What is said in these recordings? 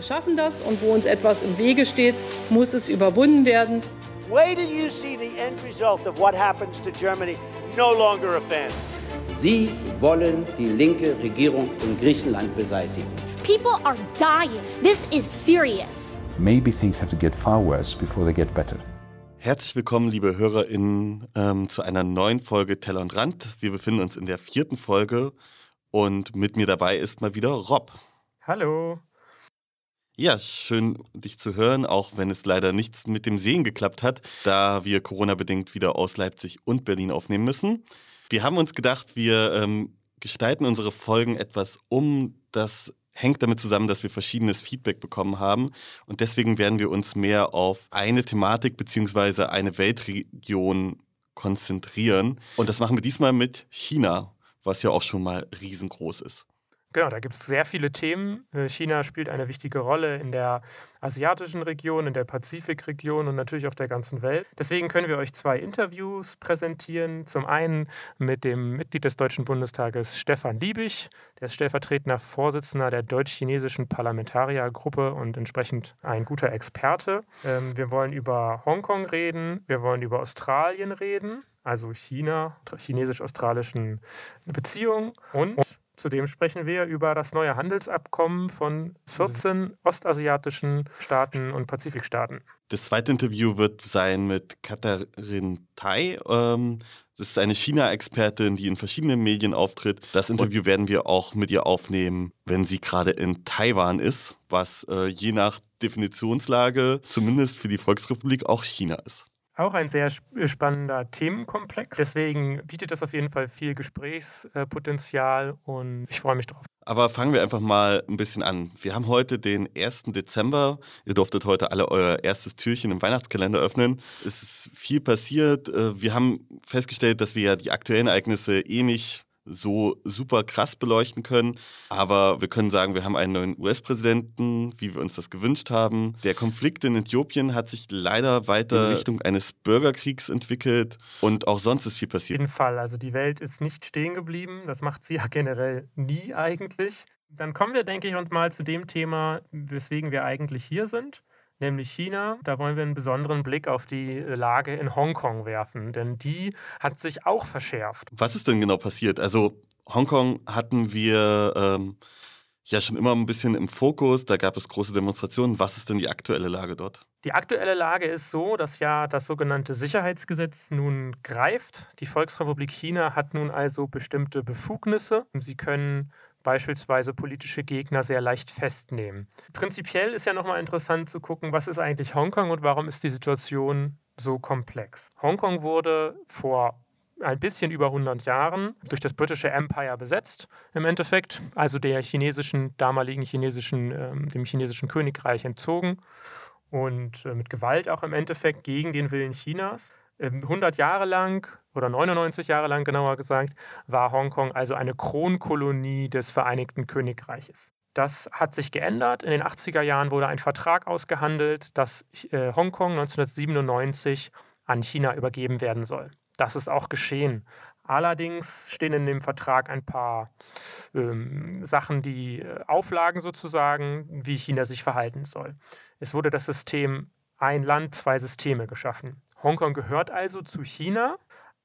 Wir schaffen das und wo uns etwas im Wege steht, muss es überwunden werden. Wait till you see the end result of what happens to Germany. No longer a fan. Sie wollen die linke Regierung in Griechenland beseitigen. People are dying. This is serious. Maybe things have to get far worse before they get better. Herzlich willkommen, liebe HörerInnen, ähm, zu einer neuen Folge Teller und Rand. Wir befinden uns in der vierten Folge und mit mir dabei ist mal wieder Rob. Hallo. Ja, schön dich zu hören, auch wenn es leider nichts mit dem Sehen geklappt hat, da wir Corona-bedingt wieder aus Leipzig und Berlin aufnehmen müssen. Wir haben uns gedacht, wir ähm, gestalten unsere Folgen etwas um. Das hängt damit zusammen, dass wir verschiedenes Feedback bekommen haben. Und deswegen werden wir uns mehr auf eine Thematik bzw. eine Weltregion konzentrieren. Und das machen wir diesmal mit China, was ja auch schon mal riesengroß ist. Genau, da gibt es sehr viele Themen. Äh, China spielt eine wichtige Rolle in der asiatischen Region, in der Pazifikregion und natürlich auf der ganzen Welt. Deswegen können wir euch zwei Interviews präsentieren. Zum einen mit dem Mitglied des Deutschen Bundestages Stefan Liebig, der ist stellvertretender Vorsitzender der deutsch-chinesischen Parlamentariergruppe und entsprechend ein guter Experte. Ähm, wir wollen über Hongkong reden, wir wollen über Australien reden, also China, chinesisch-australischen Beziehungen und Zudem sprechen wir über das neue Handelsabkommen von 14 ostasiatischen Staaten und Pazifikstaaten. Das zweite Interview wird sein mit Katharin Tai. Ähm, das ist eine China-Expertin, die in verschiedenen Medien auftritt. Das Interview werden wir auch mit ihr aufnehmen, wenn sie gerade in Taiwan ist, was äh, je nach Definitionslage zumindest für die Volksrepublik auch China ist. Auch ein sehr spannender Themenkomplex. Deswegen bietet das auf jeden Fall viel Gesprächspotenzial und ich freue mich drauf. Aber fangen wir einfach mal ein bisschen an. Wir haben heute den 1. Dezember. Ihr durftet heute alle euer erstes Türchen im Weihnachtskalender öffnen. Es ist viel passiert. Äh, wir haben festgestellt, dass wir ja die aktuellen Ereignisse eh nicht so super krass beleuchten können. Aber wir können sagen, wir haben einen neuen US-Präsidenten, wie wir uns das gewünscht haben. Der Konflikt in Äthiopien hat sich leider weiter in Richtung eines Bürgerkriegs entwickelt und auch sonst ist viel passiert. Auf jeden Fall. Also die Welt ist nicht stehen geblieben. Das macht sie ja generell nie eigentlich. Dann kommen wir, denke ich, uns mal zu dem Thema, weswegen wir eigentlich hier sind nämlich China. Da wollen wir einen besonderen Blick auf die Lage in Hongkong werfen, denn die hat sich auch verschärft. Was ist denn genau passiert? Also Hongkong hatten wir ähm, ja schon immer ein bisschen im Fokus, da gab es große Demonstrationen. Was ist denn die aktuelle Lage dort? Die aktuelle Lage ist so, dass ja das sogenannte Sicherheitsgesetz nun greift. Die Volksrepublik China hat nun also bestimmte Befugnisse. Sie können beispielsweise politische Gegner sehr leicht festnehmen. Prinzipiell ist ja nochmal interessant zu gucken, was ist eigentlich Hongkong und warum ist die Situation so komplex. Hongkong wurde vor ein bisschen über 100 Jahren durch das britische Empire besetzt, im Endeffekt, also der chinesischen, damaligen chinesischen, äh, dem chinesischen Königreich entzogen und äh, mit Gewalt auch im Endeffekt gegen den Willen Chinas. 100 ähm, Jahre lang oder 99 Jahre lang genauer gesagt, war Hongkong also eine Kronkolonie des Vereinigten Königreiches. Das hat sich geändert. In den 80er Jahren wurde ein Vertrag ausgehandelt, dass äh, Hongkong 1997 an China übergeben werden soll. Das ist auch geschehen. Allerdings stehen in dem Vertrag ein paar ähm, Sachen, die äh, Auflagen sozusagen, wie China sich verhalten soll. Es wurde das System ein Land, zwei Systeme geschaffen. Hongkong gehört also zu China,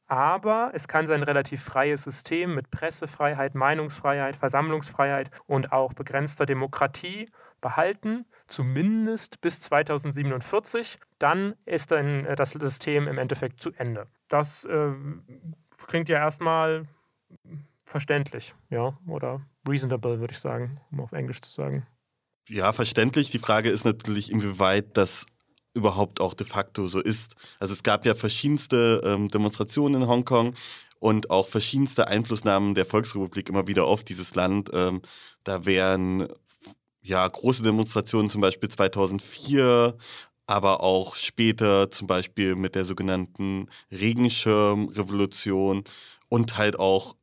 aber es kann sein relativ freies System mit Pressefreiheit, Meinungsfreiheit, Versammlungsfreiheit und auch begrenzter Demokratie behalten, zumindest bis 2047. Dann ist dann äh, das System im Endeffekt zu Ende. Das äh, klingt ja erstmal verständlich, ja, oder reasonable, würde ich sagen, um auf Englisch zu sagen. Ja, verständlich. Die Frage ist natürlich, inwieweit das überhaupt auch de facto so ist. Also es gab ja verschiedenste ähm, Demonstrationen in Hongkong und auch verschiedenste Einflussnahmen der Volksrepublik immer wieder auf dieses Land. Ähm, da wären ja große Demonstrationen zum Beispiel 2004, aber auch später zum Beispiel mit der sogenannten Regenschirmrevolution und halt auch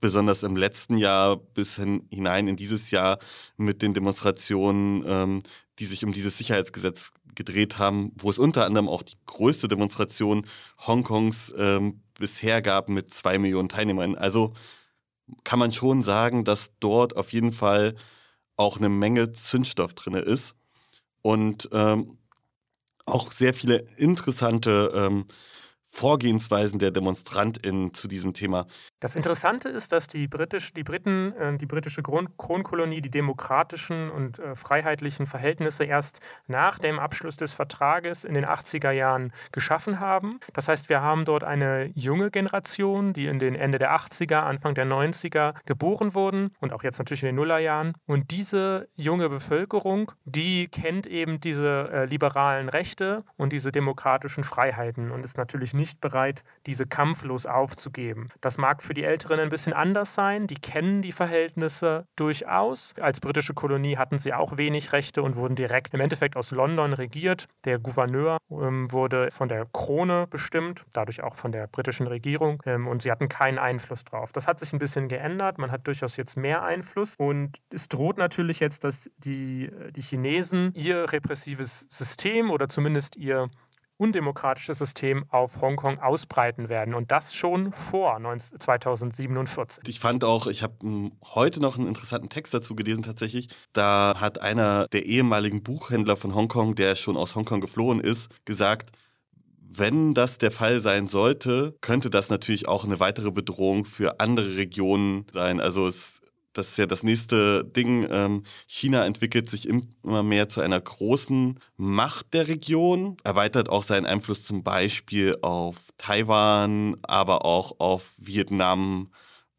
besonders im letzten Jahr bis hin, hinein in dieses Jahr mit den Demonstrationen, ähm, die sich um dieses Sicherheitsgesetz gedreht haben, wo es unter anderem auch die größte Demonstration Hongkongs ähm, bisher gab mit zwei Millionen Teilnehmern. Also kann man schon sagen, dass dort auf jeden Fall auch eine Menge Zündstoff drin ist und ähm, auch sehr viele interessante ähm, Vorgehensweisen der DemonstrantInnen zu diesem Thema. Das Interessante ist, dass die, Britisch, die Briten, äh, die britische Kronkolonie, die demokratischen und äh, freiheitlichen Verhältnisse erst nach dem Abschluss des Vertrages in den 80er Jahren geschaffen haben. Das heißt, wir haben dort eine junge Generation, die in den Ende der 80er, Anfang der 90er geboren wurden und auch jetzt natürlich in den Nullerjahren. Und diese junge Bevölkerung, die kennt eben diese äh, liberalen Rechte und diese demokratischen Freiheiten und ist natürlich nicht nicht bereit, diese kampflos aufzugeben. Das mag für die Älteren ein bisschen anders sein. Die kennen die Verhältnisse durchaus. Als britische Kolonie hatten sie auch wenig Rechte und wurden direkt im Endeffekt aus London regiert. Der Gouverneur ähm, wurde von der Krone bestimmt, dadurch auch von der britischen Regierung. Ähm, und sie hatten keinen Einfluss drauf. Das hat sich ein bisschen geändert. Man hat durchaus jetzt mehr Einfluss. Und es droht natürlich jetzt, dass die, die Chinesen ihr repressives System oder zumindest ihr undemokratische System auf Hongkong ausbreiten werden. Und das schon vor 2047. Ich fand auch, ich habe hm, heute noch einen interessanten Text dazu gelesen tatsächlich. Da hat einer der ehemaligen Buchhändler von Hongkong, der schon aus Hongkong geflohen ist, gesagt, wenn das der Fall sein sollte, könnte das natürlich auch eine weitere Bedrohung für andere Regionen sein. Also es das ist ja das nächste Ding. Ähm, China entwickelt sich immer mehr zu einer großen Macht der Region, erweitert auch seinen Einfluss zum Beispiel auf Taiwan, aber auch auf Vietnam,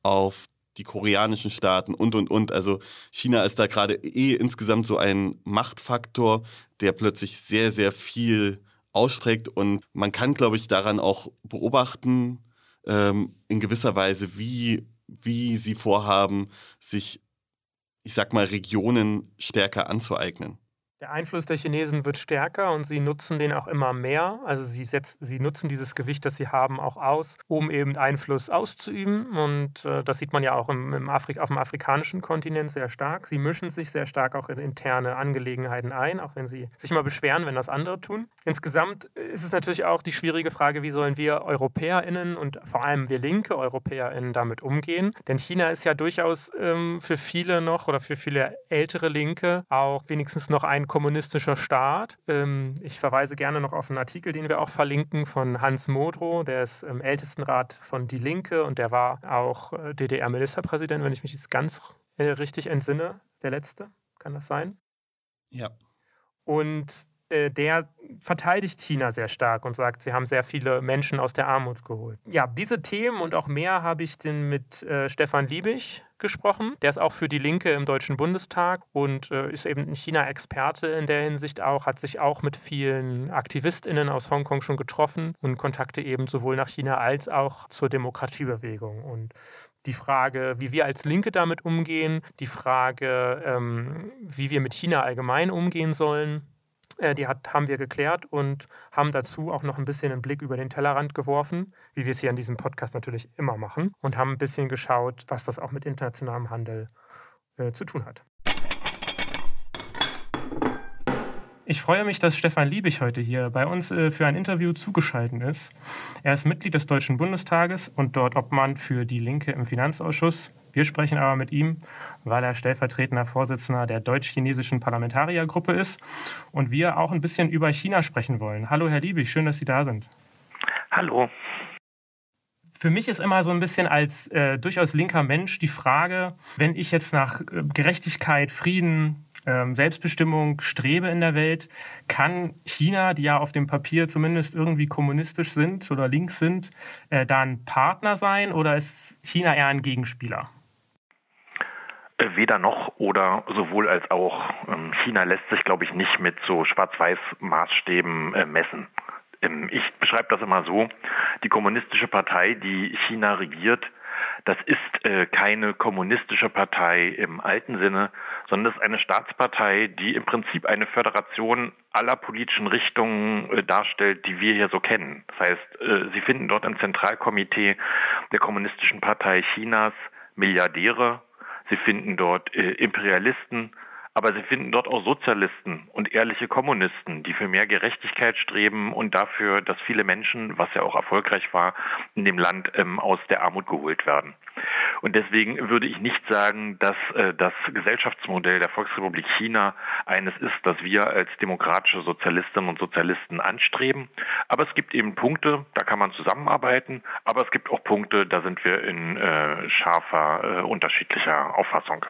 auf die koreanischen Staaten und, und, und. Also China ist da gerade eh insgesamt so ein Machtfaktor, der plötzlich sehr, sehr viel ausstreckt. Und man kann, glaube ich, daran auch beobachten, ähm, in gewisser Weise, wie wie sie vorhaben, sich, ich sag mal, Regionen stärker anzueignen. Der Einfluss der Chinesen wird stärker und sie nutzen den auch immer mehr. Also sie, setz, sie nutzen dieses Gewicht, das sie haben, auch aus, um eben Einfluss auszuüben. Und äh, das sieht man ja auch im, im Afrik auf dem afrikanischen Kontinent sehr stark. Sie mischen sich sehr stark auch in interne Angelegenheiten ein, auch wenn sie sich mal beschweren, wenn das andere tun. Insgesamt ist es natürlich auch die schwierige Frage, wie sollen wir EuropäerInnen und vor allem wir linke EuropäerInnen damit umgehen? Denn China ist ja durchaus ähm, für viele noch oder für viele ältere Linke auch wenigstens noch ein kommunistischer Staat. Ähm, ich verweise gerne noch auf einen Artikel, den wir auch verlinken, von Hans Modrow, der ist im Ältestenrat von Die Linke und der war auch äh, DDR-Ministerpräsident, wenn ich mich jetzt ganz äh, richtig entsinne, der letzte. Kann das sein? Ja. Und der verteidigt China sehr stark und sagt, sie haben sehr viele Menschen aus der Armut geholt. Ja, diese Themen und auch mehr habe ich denn mit äh, Stefan Liebig gesprochen. Der ist auch für die Linke im Deutschen Bundestag und äh, ist eben ein China-Experte in der Hinsicht auch, hat sich auch mit vielen AktivistInnen aus Hongkong schon getroffen und Kontakte eben sowohl nach China als auch zur Demokratiebewegung. Und die Frage, wie wir als Linke damit umgehen, die Frage, ähm, wie wir mit China allgemein umgehen sollen, äh, die hat, haben wir geklärt und haben dazu auch noch ein bisschen einen Blick über den Tellerrand geworfen, wie wir es hier in diesem Podcast natürlich immer machen, und haben ein bisschen geschaut, was das auch mit internationalem Handel äh, zu tun hat. Ich freue mich, dass Stefan Liebig heute hier bei uns äh, für ein Interview zugeschaltet ist. Er ist Mitglied des Deutschen Bundestages und dort Obmann für die Linke im Finanzausschuss. Wir sprechen aber mit ihm, weil er stellvertretender Vorsitzender der deutsch-chinesischen Parlamentariergruppe ist und wir auch ein bisschen über China sprechen wollen. Hallo, Herr Liebig, schön, dass Sie da sind. Hallo. Für mich ist immer so ein bisschen als äh, durchaus linker Mensch die Frage, wenn ich jetzt nach äh, Gerechtigkeit, Frieden, ähm, Selbstbestimmung strebe in der Welt, kann China, die ja auf dem Papier zumindest irgendwie kommunistisch sind oder links sind, äh, da ein Partner sein oder ist China eher ein Gegenspieler? Äh, weder noch oder sowohl als auch. Ähm, China lässt sich, glaube ich, nicht mit so Schwarz-Weiß-Maßstäben äh, messen. Ähm, ich beschreibe das immer so, die kommunistische Partei, die China regiert, das ist äh, keine kommunistische Partei im alten Sinne, sondern das ist eine Staatspartei, die im Prinzip eine Föderation aller politischen Richtungen darstellt, die wir hier so kennen. Das heißt, Sie finden dort im Zentralkomitee der Kommunistischen Partei Chinas Milliardäre, Sie finden dort äh, Imperialisten, Aber sie finden dort auch Sozialisten und ehrliche Kommunisten, die für mehr Gerechtigkeit streben und dafür, dass viele Menschen, was ja auch erfolgreich war, in dem Land ähm, aus der Armut geholt werden. Und deswegen würde ich nicht sagen, dass äh, das Gesellschaftsmodell der Volksrepublik China eines ist, das wir als demokratische Sozialistinnen und Sozialisten anstreben. Aber es gibt eben Punkte, da kann man zusammenarbeiten, aber es gibt auch Punkte, da sind wir in äh, scharfer, äh, unterschiedlicher Auffassung.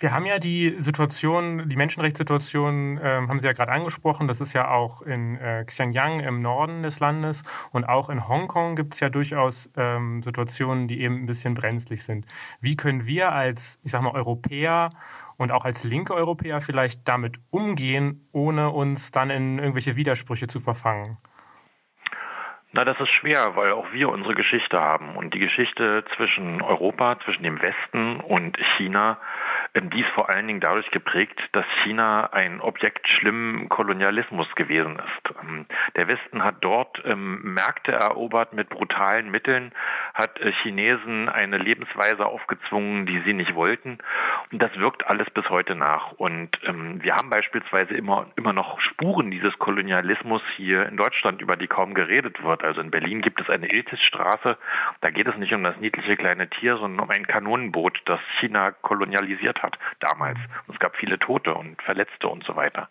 Wir haben ja die Situation, die Menschenrechtssituation, äh, haben Sie ja gerade angesprochen. Das ist ja auch in äh, Xinjiang im Norden des Landes und auch in Hongkong gibt es ja durchaus ähm, Situationen, die eben ein bisschen brenzlig sind. Wie können wir als, ich sag mal, Europäer und auch als linke Europäer vielleicht damit umgehen, ohne uns dann in irgendwelche Widersprüche zu verfangen? Na, das ist schwer, weil auch wir unsere Geschichte haben. Und die Geschichte zwischen Europa, zwischen dem Westen und China, die ist vor allen Dingen dadurch geprägt, dass China ein Objekt schlimmen Kolonialismus gewesen ist. Ähm, der Westen hat dort ähm, Märkte erobert mit brutalen Mitteln, hat äh, Chinesen eine Lebensweise aufgezwungen, die sie nicht wollten. Und das wirkt alles bis heute nach. Und wir haben beispielsweise immer, immer noch Spuren dieses Kolonialismus hier in Deutschland, über die kaum geredet wird. Also in Berlin gibt es eine Iltisstraße. Da geht es nicht um das niedliche kleine Tier, sondern um ein Kanonenboot, das China kolonialisiert hat damals. Und es gab viele Tote und Verletzte und so weiter.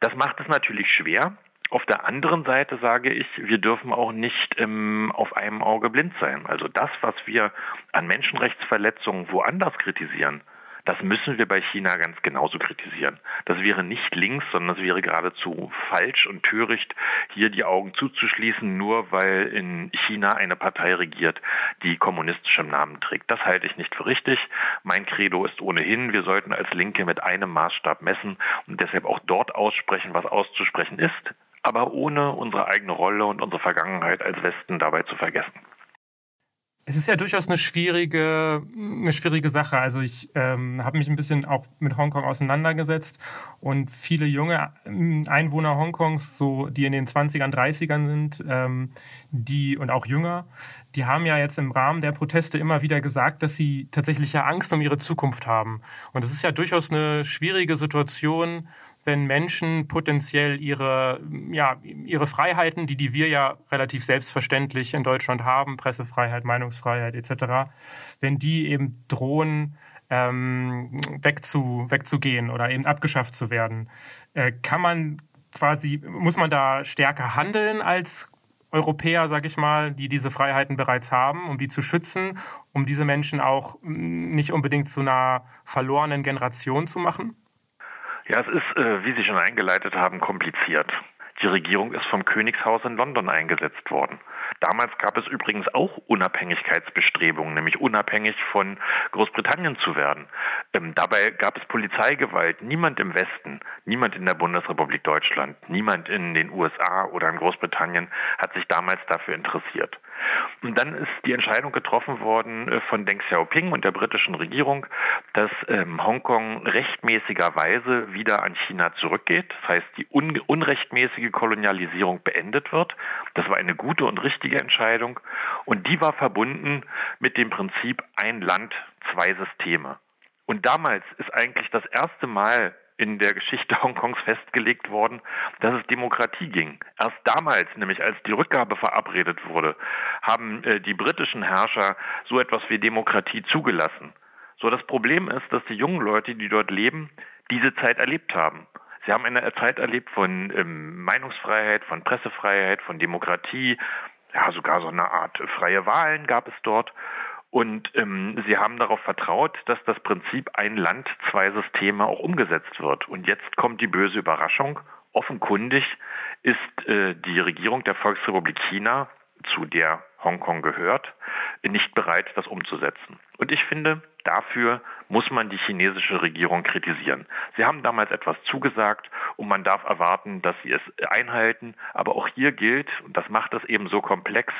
Das macht es natürlich schwer. Auf der anderen Seite sage ich, wir dürfen auch nicht ähm, auf einem Auge blind sein. Also das, was wir an Menschenrechtsverletzungen woanders kritisieren, das müssen wir bei China ganz genauso kritisieren. Das wäre nicht links, sondern das wäre geradezu falsch und töricht, hier die Augen zuzuschließen, nur weil in China eine Partei regiert, die kommunistisch im Namen trägt. Das halte ich nicht für richtig. Mein Credo ist ohnehin, wir sollten als Linke mit einem Maßstab messen und deshalb auch dort aussprechen, was auszusprechen ist, aber ohne unsere eigene Rolle und unsere Vergangenheit als Westen dabei zu vergessen. Es ist ja durchaus eine schwierige, eine schwierige Sache. Also ich ähm, habe mich ein bisschen auch mit Hongkong auseinandergesetzt und viele junge ähm, Einwohner Hongkongs, so die in den 20ern, 30ern sind, ähm, die und auch jünger, die haben ja jetzt im Rahmen der Proteste immer wieder gesagt, dass sie tatsächlich ja Angst um ihre Zukunft haben. Und es ist ja durchaus eine schwierige Situation, wenn Menschen potenziell ihre, ja, ihre Freiheiten, die, die wir ja relativ selbstverständlich in Deutschland haben, Pressefreiheit, Meinungsfreiheit etc., wenn die eben drohen, ähm, wegzu, wegzugehen oder eben abgeschafft zu werden, äh, kann man quasi, muss man da stärker handeln als Europäer, sag ich mal, die diese Freiheiten bereits haben, um die zu schützen, um diese Menschen auch nicht unbedingt zu einer verlorenen Generation zu machen? Ja, es ist, äh, wie Sie schon eingeleitet haben, kompliziert. Die Regierung ist vom Königshaus in London eingesetzt worden. Damals gab es übrigens auch Unabhängigkeitsbestrebungen, nämlich unabhängig von Großbritannien zu werden. Ähm, dabei gab es Polizeigewalt. Niemand im Westen, niemand in der Bundesrepublik Deutschland, niemand in den USA oder in Großbritannien hat sich damals dafür interessiert. Und dann ist die Entscheidung getroffen worden äh, von Deng Xiaoping und der britischen Regierung, dass ähm, Hongkong rechtmäßigerweise wieder an China zurückgeht. Das heißt, die un unrechtmäßige Kolonialisierung beendet wird. Das war eine gute und richtige Entscheidung. Und die war verbunden mit dem Prinzip ein Land, zwei Systeme. Und damals ist eigentlich das erste Mal in der Geschichte Hongkongs festgelegt worden, dass es Demokratie ging. Erst damals, nämlich als die Rückgabe verabredet wurde, haben äh, die britischen Herrscher so etwas wie Demokratie zugelassen. So, das Problem ist, dass die jungen Leute, die dort leben, diese Zeit erlebt haben. Sie haben eine Zeit erlebt von ähm, Meinungsfreiheit, von Pressefreiheit, von Demokratie, ja, sogar so eine Art freie Wahlen gab es dort. Und ähm, sie haben darauf vertraut, dass das Prinzip ein Land, zwei Systeme auch umgesetzt wird. Und jetzt kommt die böse Überraschung. Offenkundig ist äh, die Regierung der Volksrepublik China, zu der Hongkong gehört, nicht bereit, das umzusetzen. Und ich finde, dafür muss man die chinesische Regierung kritisieren. Sie haben damals etwas zugesagt und man darf erwarten, dass sie es einhalten. Aber auch hier gilt, und das macht es eben so komplex,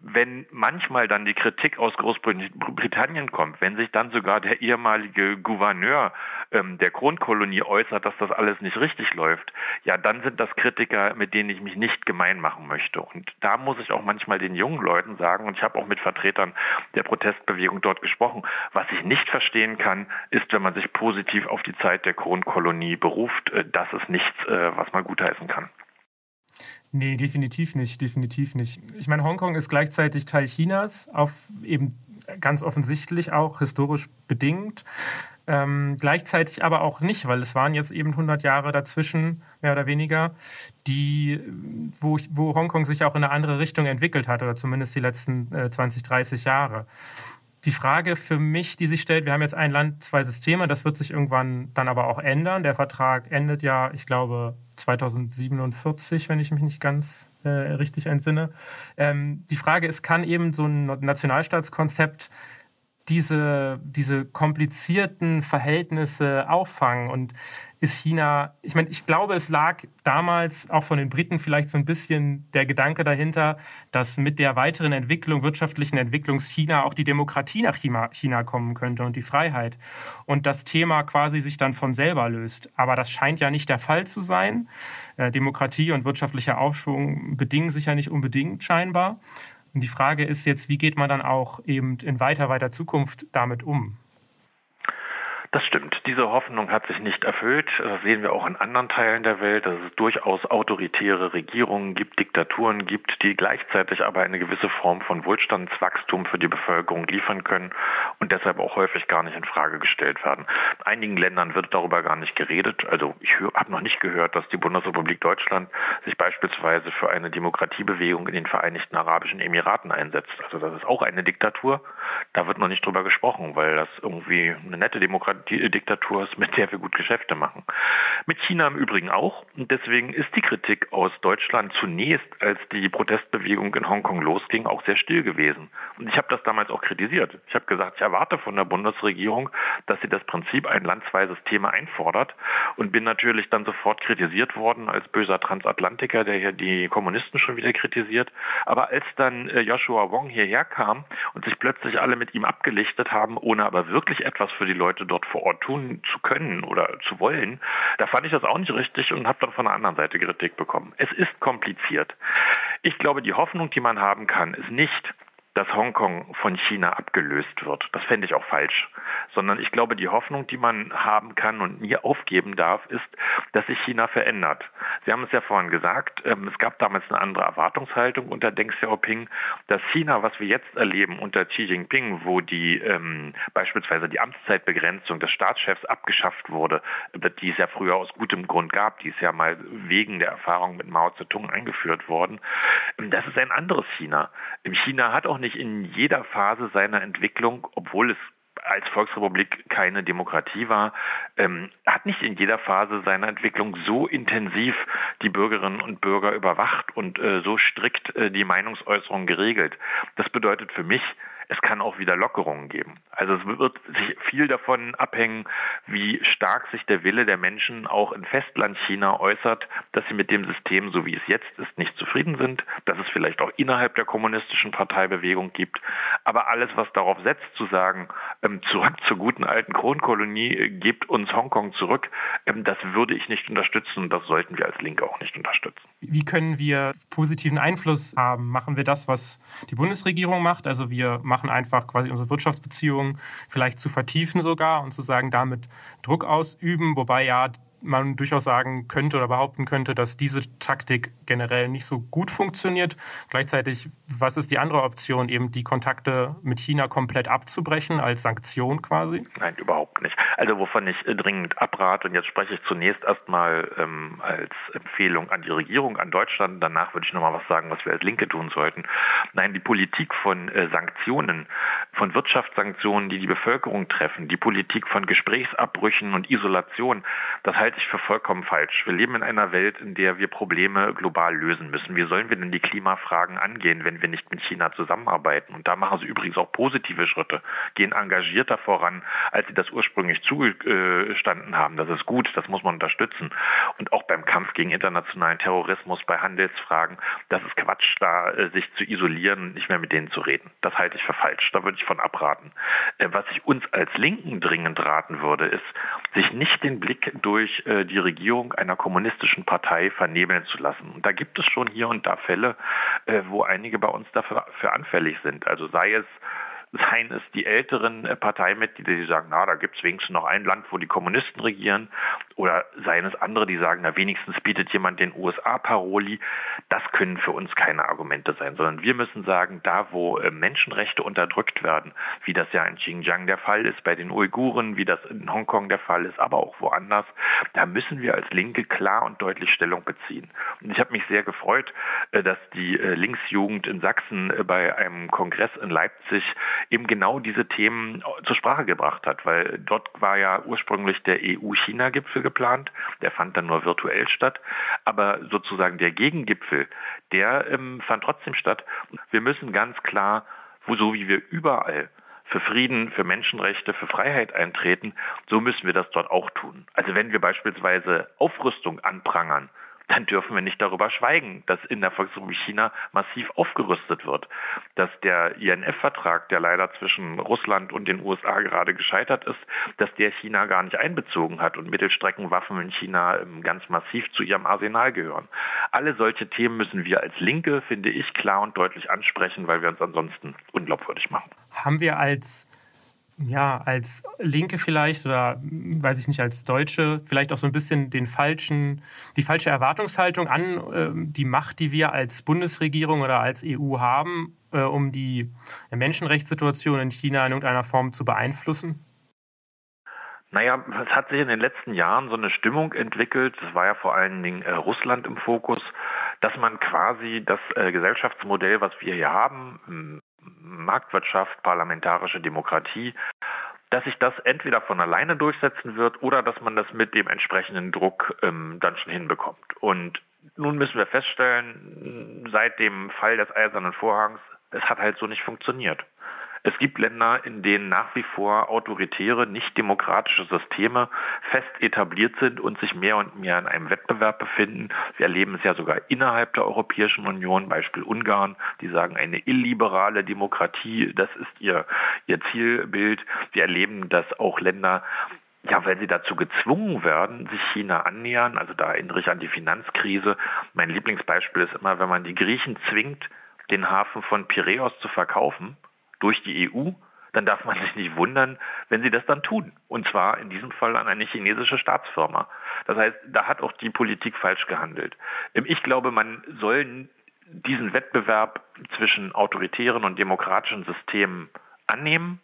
wenn manchmal dann die Kritik aus Großbritannien kommt, wenn sich dann sogar der ehemalige Gouverneur ähm, der Kronkolonie äußert, dass das alles nicht richtig läuft, ja, dann sind das Kritiker, mit denen ich mich nicht gemein machen möchte. Und da muss ich auch manchmal den jungen Leuten sagen, und ich habe auch mit Vertretern der Protestbewegung dort gesprochen, was ich nicht verstehen kann, ist, wenn man sich positiv auf die Zeit der Kronkolonie beruft, äh, das ist nichts, äh, was man gutheißen kann. Nee, definitiv nicht, definitiv nicht. Ich meine, Hongkong ist gleichzeitig Teil Chinas, auf eben ganz offensichtlich auch historisch bedingt. Ähm, gleichzeitig aber auch nicht, weil es waren jetzt eben 100 Jahre dazwischen, mehr oder weniger, die, wo, wo Hongkong sich auch in eine andere Richtung entwickelt hat, oder zumindest die letzten äh, 20, 30 Jahre. Die Frage für mich, die sich stellt, wir haben jetzt ein Land, zwei Systeme, das wird sich irgendwann dann aber auch ändern. Der Vertrag endet ja, ich glaube, 2047, wenn ich mich nicht ganz äh, richtig entsinne. Ähm, die Frage ist, kann eben so ein Nationalstaatskonzept diese, diese komplizierten Verhältnisse auffangen? Und ist China, ich meine, ich glaube, es lag damals auch von den Briten vielleicht so ein bisschen der Gedanke dahinter, dass mit der weiteren Entwicklung, wirtschaftlichen Entwicklung China auch die Demokratie nach China, China kommen könnte und die Freiheit. Und das Thema quasi sich dann von selber löst. Aber das scheint ja nicht der Fall zu sein. Äh, Demokratie und wirtschaftlicher Aufschwung bedingen sich ja nicht unbedingt scheinbar. Und die Frage ist jetzt, wie geht man dann auch eben in weiter, weiter Zukunft damit um? Das stimmt. Diese Hoffnung hat sich nicht erfüllt. Das sehen wir auch in anderen Teilen der Welt, dass es durchaus autoritäre Regierungen gibt, Diktaturen gibt, die gleichzeitig aber eine gewisse Form von Wohlstandswachstum für die Bevölkerung liefern können und deshalb auch häufig gar nicht in Frage gestellt werden. In einigen Ländern wird darüber gar nicht geredet. Also ich habe noch nicht gehört, dass die Bundesrepublik Deutschland sich beispielsweise für eine Demokratiebewegung in den Vereinigten Arabischen Emiraten einsetzt. Also das ist auch eine Diktatur. Da wird noch nicht drüber gesprochen, weil das irgendwie eine nette Demokratie Diktatur ist, mit der wir gut Geschäfte machen. Mit China im Übrigen auch. Und deswegen ist die Kritik aus Deutschland zunächst, als die Protestbewegung in Hongkong losging, auch sehr still gewesen. Und ich habe das damals auch kritisiert. Ich habe gesagt, ich erwarte von der Bundesregierung, dass sie das Prinzip ein landsweises Thema einfordert und bin natürlich dann sofort kritisiert worden als böser Transatlantiker, der hier die Kommunisten schon wieder kritisiert. Aber als dann äh, Joshua Wong hierher kam und sich plötzlich alle mit ihm abgelichtet haben, ohne aber wirklich etwas für die Leute dort vor Ort tun zu können oder zu wollen, da fand ich das auch nicht richtig und habe dann von der anderen Seite Kritik bekommen. Es ist kompliziert. Ich glaube, die Hoffnung, die man haben kann, ist nicht, dass Hongkong von China abgelöst wird. Das fände ich auch falsch. Sondern ich glaube, die Hoffnung, die man haben kann und nie aufgeben darf, ist, dass sich China verändert. Sie haben es ja vorhin gesagt, ähm, es gab damals eine andere Erwartungshaltung unter Deng Xiaoping. Das China, was wir jetzt erleben unter Xi Jinping, wo die ähm, beispielsweise die Amtszeitbegrenzung des Staatschefs abgeschafft wurde, die es ja früher aus gutem Grund gab, die ist ja mal wegen der Erfahrung mit Mao Zedong eingeführt worden, ähm, das ist ein anderes China. China hat auch nicht nicht in jeder Phase seiner Entwicklung, obwohl es als Volksrepublik keine Demokratie war, ähm, hat nicht in jeder Phase seiner Entwicklung so intensiv die Bürgerinnen und Bürger überwacht und äh, so strikt äh, die Meinungsäußerung geregelt. Das bedeutet für mich, es kann auch wieder Lockerungen geben. Also es wird sich viel davon abhängen, wie stark sich der Wille der Menschen auch in Festlandchina äußert, dass sie mit dem System, so wie es jetzt ist, nicht zufrieden sind, dass es vielleicht auch innerhalb der kommunistischen Parteibewegung gibt. Aber alles, was darauf setzt, zu sagen, ähm, zurück zur guten alten Kronkolonie, äh, gebt uns Hongkong zurück, ähm, das würde ich nicht unterstützen und das sollten wir als Linke auch nicht unterstützen. Wie können wir positiven Einfluss haben? Machen wir das, was die Bundesregierung macht? Also wir machen machen, einfach quasi unsere Wirtschaftsbeziehungen vielleicht zu vertiefen sogar und zu sagen, damit Druck ausüben, wobei ja man durchaus sagen könnte oder behaupten könnte, dass diese Taktik generell nicht so gut funktioniert. Gleichzeitig, was ist die andere Option, eben die Kontakte mit China komplett abzubrechen als Sanktion quasi? Nein, überhaupt nicht. Also wovon ich äh, dringend abrate, und jetzt spreche ich zunächst erstmal ähm, als Empfehlung an die Regierung, an Deutschland, danach würde ich nochmal was sagen, was wir als Linke tun sollten. Nein, die Politik von äh, Sanktionen, von Wirtschaftssanktionen, die die Bevölkerung treffen, die Politik von Gesprächsabbrüchen und Isolation, das heißt, halte ich für vollkommen falsch. Wir leben in einer Welt, in der wir Probleme global lösen müssen. Wie sollen wir denn die Klimafragen angehen, wenn wir nicht mit China zusammenarbeiten? Und da machen sie übrigens auch positive Schritte, gehen engagierter voran, als sie das ursprünglich zugestanden haben. Das ist gut, das muss man unterstützen. Und auch beim Kampf gegen internationalen Terrorismus, bei Handelsfragen, das ist Quatsch, da äh, sich zu isolieren und nicht mehr mit denen zu reden. Das halte ich für falsch. Da würde ich von abraten. Äh, was ich uns als Linken dringend raten würde, ist, sich nicht den Blick durch äh, die Regierung einer kommunistischen Partei vernebeln zu lassen. Und da gibt es schon hier und da Fälle, äh, wo einige bei uns dafür anfällig sind. Also sei es seien es die älteren äh, Parteimitglieder, die sagen, na, da gibt es wenigstens noch ein Land, wo die Kommunisten regieren, oder seien es andere, die sagen, na, wenigstens bietet jemand den USA Paroli. Das können für uns keine Argumente sein, sondern wir müssen sagen, da wo äh, Menschenrechte unterdrückt werden, wie das ja in Xinjiang der Fall ist, bei den Uiguren, wie das in Hongkong der Fall ist, aber auch woanders, da müssen wir als Linke klar und deutlich Stellung beziehen. Und ich habe mich sehr gefreut, äh, dass die Linksjugend in Sachsen bei einem Kongress in Leipzig eben genau diese Themen zur Sprache gebracht hat, weil dort war ja ursprünglich der EU-China-Gipfel geplant, der fand dann nur virtuell statt, aber sozusagen der Gegengipfel, der ähm, fand trotzdem statt. Wir müssen ganz klar, wo, so wie wir überall für Frieden, für Menschenrechte, für Freiheit eintreten, so müssen wir das dort auch tun. Also wenn wir beispielsweise Aufrüstung anprangern, dann dürfen wir nicht darüber schweigen, dass in der Volksrepublik China massiv aufgerüstet wird. Dass der INF-Vertrag, der leider zwischen Russland und den USA gerade gescheitert ist, dass der China gar nicht einbezogen hat und Mittelstreckenwaffen in China ähm, ganz massiv zu ihrem Arsenal gehören. Alle solche Themen müssen wir als Linke, finde ich, klar und deutlich ansprechen, weil wir uns ansonsten unglaubwürdig machen. Haben wir als ja, als Linke vielleicht oder weiß ich nicht, als Deutsche vielleicht auch so ein bisschen den falschen, die falsche Erwartungshaltung an äh, die Macht, die wir als Bundesregierung oder als EU haben, äh, um die Menschenrechtssituation in China in irgendeiner Form zu beeinflussen? Naja, es hat sich in den letzten Jahren so eine Stimmung entwickelt, es war ja vor allen Dingen äh, Russland im Fokus, dass man quasi das äh, Gesellschaftsmodell, was wir hier haben, Marktwirtschaft, parlamentarische Demokratie, dass sich das entweder von alleine durchsetzen wird oder dass man das mit dem entsprechenden Druck ähm, dann schon hinbekommt. Und nun müssen wir feststellen, seit dem Fall des Eisernen Vorhangs, es hat halt so nicht funktioniert. Es gibt Länder, in denen nach wie vor autoritäre, nicht demokratische Systeme fest etabliert sind und sich mehr und mehr in einem Wettbewerb befinden. Wir erleben es ja sogar innerhalb der Europäischen Union, Beispiel Ungarn, die sagen, eine illiberale Demokratie, das ist ihr, ihr Zielbild. Wir erleben, dass auch Länder ja, weil sie dazu gezwungen werden, sich China annähern. Also da erinnere ich an die Finanzkrise. Mein Lieblingsbeispiel ist immer, wenn man die Griechen zwingt, den Hafen von Piräus zu verkaufen, durch die EU, dann darf man sich nicht wundern, wenn sie das dann tun. Und zwar in diesem Fall an eine chinesische Staatsfirma. Das heißt, da hat auch die Politik falsch gehandelt. Ähm, ich glaube, man soll diesen Wettbewerb zwischen autoritären und demokratischen Systemen annehmen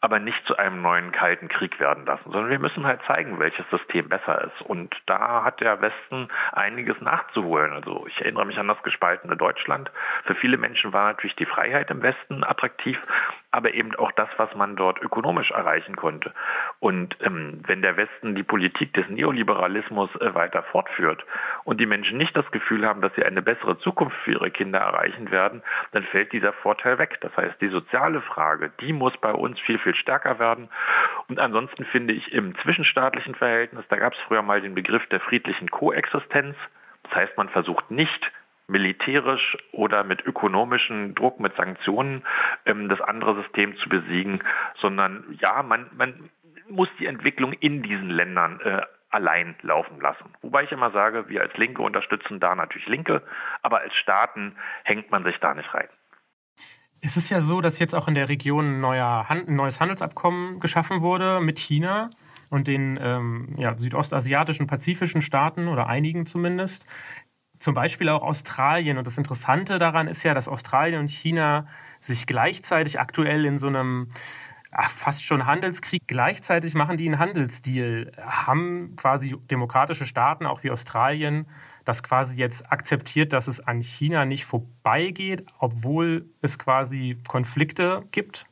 aber nicht zu einem neuen kalten Krieg werden lassen, sondern wir müssen halt zeigen, welches System besser ist. Und da hat der Westen einiges nachzuholen. Also ich erinnere mich an das gespaltene Deutschland. Für viele Menschen war natürlich die Freiheit im Westen attraktiv, aber eben auch das, was man dort ökonomisch erreichen konnte. Und ähm, wenn der Westen die Politik des Neoliberalismus äh, weiter fortführt und die Menschen nicht das Gefühl haben, dass sie eine bessere Zukunft für ihre Kinder erreichen werden, dann fällt dieser Vorteil weg. Das heißt, die soziale Frage, die muss bei uns viel, viel stärker werden. Und ansonsten finde ich im zwischenstaatlichen Verhältnis, da gab es früher mal den Begriff der friedlichen Koexistenz. Das heißt, man versucht nicht militärisch oder mit ökonomischem Druck, mit Sanktionen ähm, das andere System zu besiegen, sondern ja, man, man muss die Entwicklung in diesen Ländern äh, allein laufen lassen. Wobei ich immer sage, wir als Linke unterstützen da natürlich Linke, aber als Staaten hängt man sich da nicht rein. Es ist ja so, dass jetzt auch in der Region ein, neues Handelsabkommen geschaffen wurde mit China und den ähm, ja, südostasiatischen, pazifischen Staaten oder einigen zumindest zum Beispiel auch Australien. Und das Interessante daran ist ja, dass Australien und China sich gleichzeitig aktuell in so einem ach, fast schon Handelskrieg, gleichzeitig machen die einen Handelsdeal, haben quasi demokratische Staaten, auch wie Australien, das quasi jetzt akzeptiert, dass es an China nicht vorbeigeht, obwohl es quasi Konflikte gibt?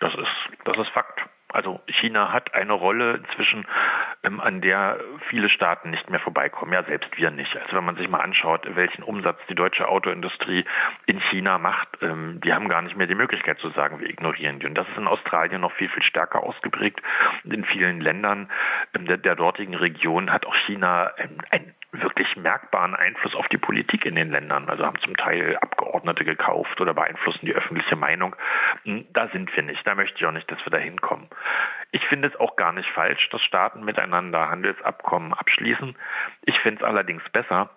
Das ist, das ist Fakt. Also China hat eine Rolle inzwischen, ähm, an der viele Staaten nicht mehr vorbeikommen. Ja, selbst wir nicht. Also wenn man sich mal anschaut, welchen Umsatz die deutsche Autoindustrie in China macht, ähm, die haben gar nicht mehr die Möglichkeit zu sagen, wir ignorieren die. Und das ist in Australien noch viel, viel stärker ausgeprägt. In vielen Ländern ähm, der, der dortigen Region hat auch China ein, ein wirklich merkbaren Einfluss auf die Politik in den Ländern. Also haben zum Teil Abgeordnete gekauft oder beeinflussen die öffentliche Meinung. Hm, da sind wir nicht. Da möchte ich auch nicht, dass wir da hinkommen. Ich finde es auch gar nicht falsch, dass Staaten miteinander Handelsabkommen abschließen. Ich finde es allerdings besser,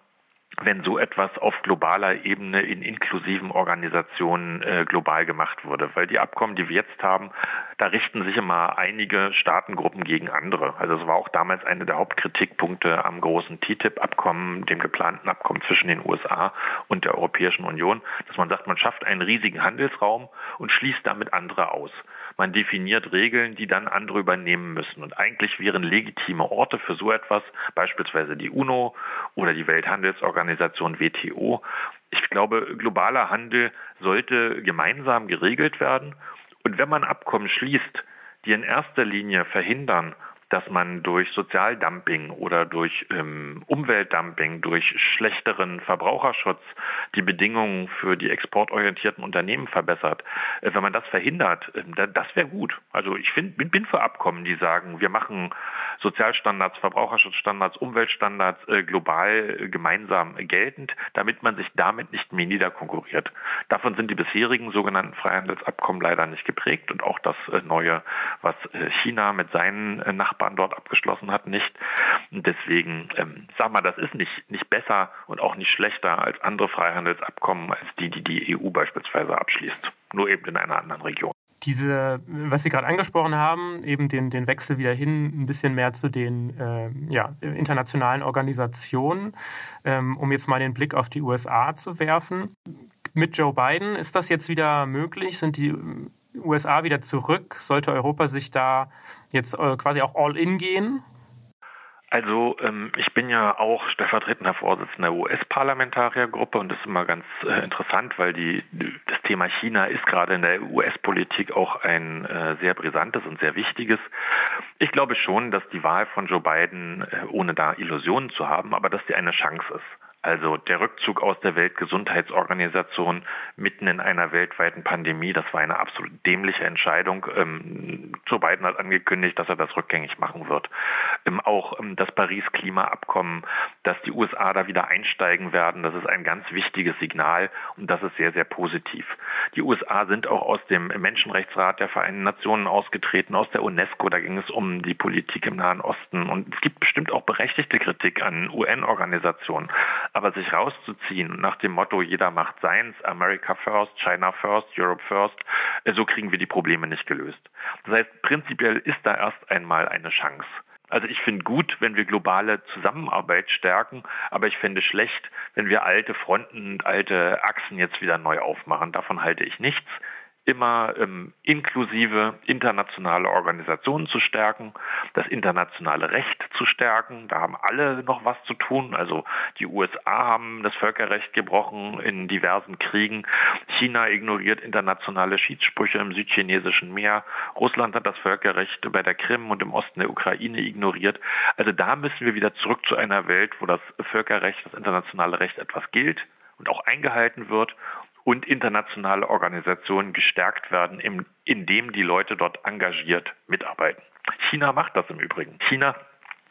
wenn so etwas auf globaler Ebene in inklusiven Organisationen äh, global gemacht wurde. Weil die Abkommen, die wir jetzt haben, da richten sich immer einige Staatengruppen gegen andere. Also es war auch damals einer der Hauptkritikpunkte am großen TTIP-Abkommen, dem geplanten Abkommen zwischen den USA und der Europäischen Union, dass man sagt, man schafft einen riesigen Handelsraum und schließt damit andere aus. Man definiert Regeln, die dann andere übernehmen müssen. Und eigentlich wären legitime Orte für so etwas, beispielsweise die UNO oder die Welthandelsorganisation WTO. Ich glaube, globaler Handel sollte gemeinsam geregelt werden. Und wenn man Abkommen schließt, die in erster Linie verhindern, dass man durch Sozialdumping oder durch ähm, Umweltdumping, durch schlechteren Verbraucherschutz die Bedingungen für die exportorientierten Unternehmen verbessert. Äh, wenn man das verhindert, äh, das wäre gut. Also ich find, bin, bin für Abkommen, die sagen, wir machen Sozialstandards, Verbraucherschutzstandards, Umweltstandards äh, global äh, gemeinsam geltend, damit man sich damit nicht mehr niederkonkurriert. Davon sind die bisherigen sogenannten Freihandelsabkommen leider nicht geprägt und auch das äh, neue, was äh, China mit seinen Nachbarn Nachbarn dort abgeschlossen hat, nicht. Deswegen, ähm, sag mal, das ist nicht, nicht besser und auch nicht schlechter als andere Freihandelsabkommen, als die, die die EU beispielsweise abschließt. Nur eben in einer anderen Region diese, was Sie gerade angesprochen haben, eben den, den Wechsel wieder hin ein bisschen mehr zu den äh, ja, internationalen Organisationen, ähm, um jetzt mal den Blick auf die USA zu werfen. Mit Joe Biden ist das jetzt wieder möglich? Sind die USA wieder zurück? Sollte Europa sich da jetzt äh, quasi auch all in gehen? Also ähm, ich bin ja auch stellvertretender Vorsitzender der US-Parlamentariergruppe und das ist immer ganz äh, interessant, weil die, das Thema China ist gerade in der US-Politik auch ein äh, sehr brisantes und sehr wichtiges. Ich glaube schon, dass die Wahl von Joe Biden, äh, ohne da Illusionen zu haben, aber dass die eine Chance ist. Also der Rückzug aus der Weltgesundheitsorganisation mitten in einer weltweiten Pandemie, das war eine absolut dämliche Entscheidung. Ähm, Joe Biden hat angekündigt, dass er das rückgängig machen wird. Ähm, auch ähm, das Paris-Klimaabkommen, dass die USA da wieder einsteigen werden, das ist ein ganz wichtiges Signal und das ist sehr, sehr positiv. Die USA sind auch aus dem Menschenrechtsrat der Vereinten Nationen ausgetreten, aus der UNESCO, da ging es um die Politik im Nahen Osten und es gibt bestimmt auch berechtigte Kritik an UN-Organisationen. Aber sich rauszuziehen nach dem Motto, jeder macht seins, America first, China first, Europe first, äh, so kriegen wir die Probleme nicht gelöst. Das heißt, prinzipiell ist da erst einmal eine Chance. Also ich finde gut, wenn wir globale Zusammenarbeit stärken, aber ich finde schlecht, wenn wir alte Fronten und alte Achsen jetzt wieder neu aufmachen. Davon halte ich nichts immer ähm, inklusive internationale Organisationen zu stärken, das internationale Recht zu stärken. Da haben alle noch was zu tun. Also die USA haben das Völkerrecht gebrochen in diversen Kriegen. China ignoriert internationale Schiedssprüche im südchinesischen Meer. Russland hat das Völkerrecht bei der Krim und im Osten der Ukraine ignoriert. Also da müssen wir wieder zurück zu einer Welt, wo das Völkerrecht, das internationale Recht etwas gilt und auch eingehalten wird und internationale Organisationen gestärkt werden, indem die Leute dort engagiert mitarbeiten. China macht das im Übrigen. China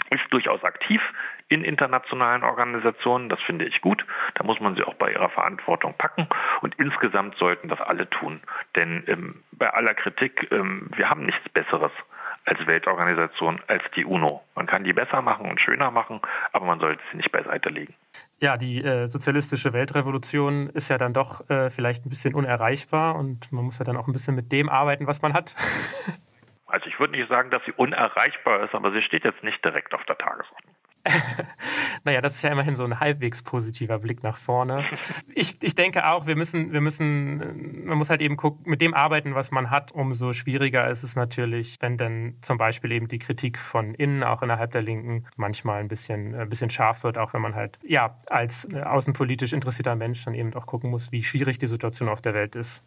ist durchaus aktiv in internationalen Organisationen. Das finde ich gut. Da muss man sie auch bei ihrer Verantwortung packen. Und insgesamt sollten das alle tun. Denn ähm, bei aller Kritik, ähm, wir haben nichts Besseres als Weltorganisation als die UNO. Man kann die besser machen und schöner machen, aber man sollte sie nicht beiseite legen. Ja, die äh, sozialistische Weltrevolution ist ja dann doch äh, vielleicht ein bisschen unerreichbar und man muss ja dann auch ein bisschen mit dem arbeiten, was man hat. also ich würde nicht sagen, dass sie unerreichbar ist, aber sie steht jetzt nicht direkt auf der Tagesordnung. naja, das ist ja immerhin so ein halbwegs positiver Blick nach vorne. Ich, ich denke auch, wir müssen, wir müssen, man muss halt eben gucken, mit dem arbeiten, was man hat, umso schwieriger ist es natürlich, wenn dann zum Beispiel eben die Kritik von innen, auch innerhalb der Linken, manchmal ein bisschen, ein bisschen scharf wird, auch wenn man halt, ja, als außenpolitisch interessierter Mensch dann eben auch gucken muss, wie schwierig die Situation auf der Welt ist.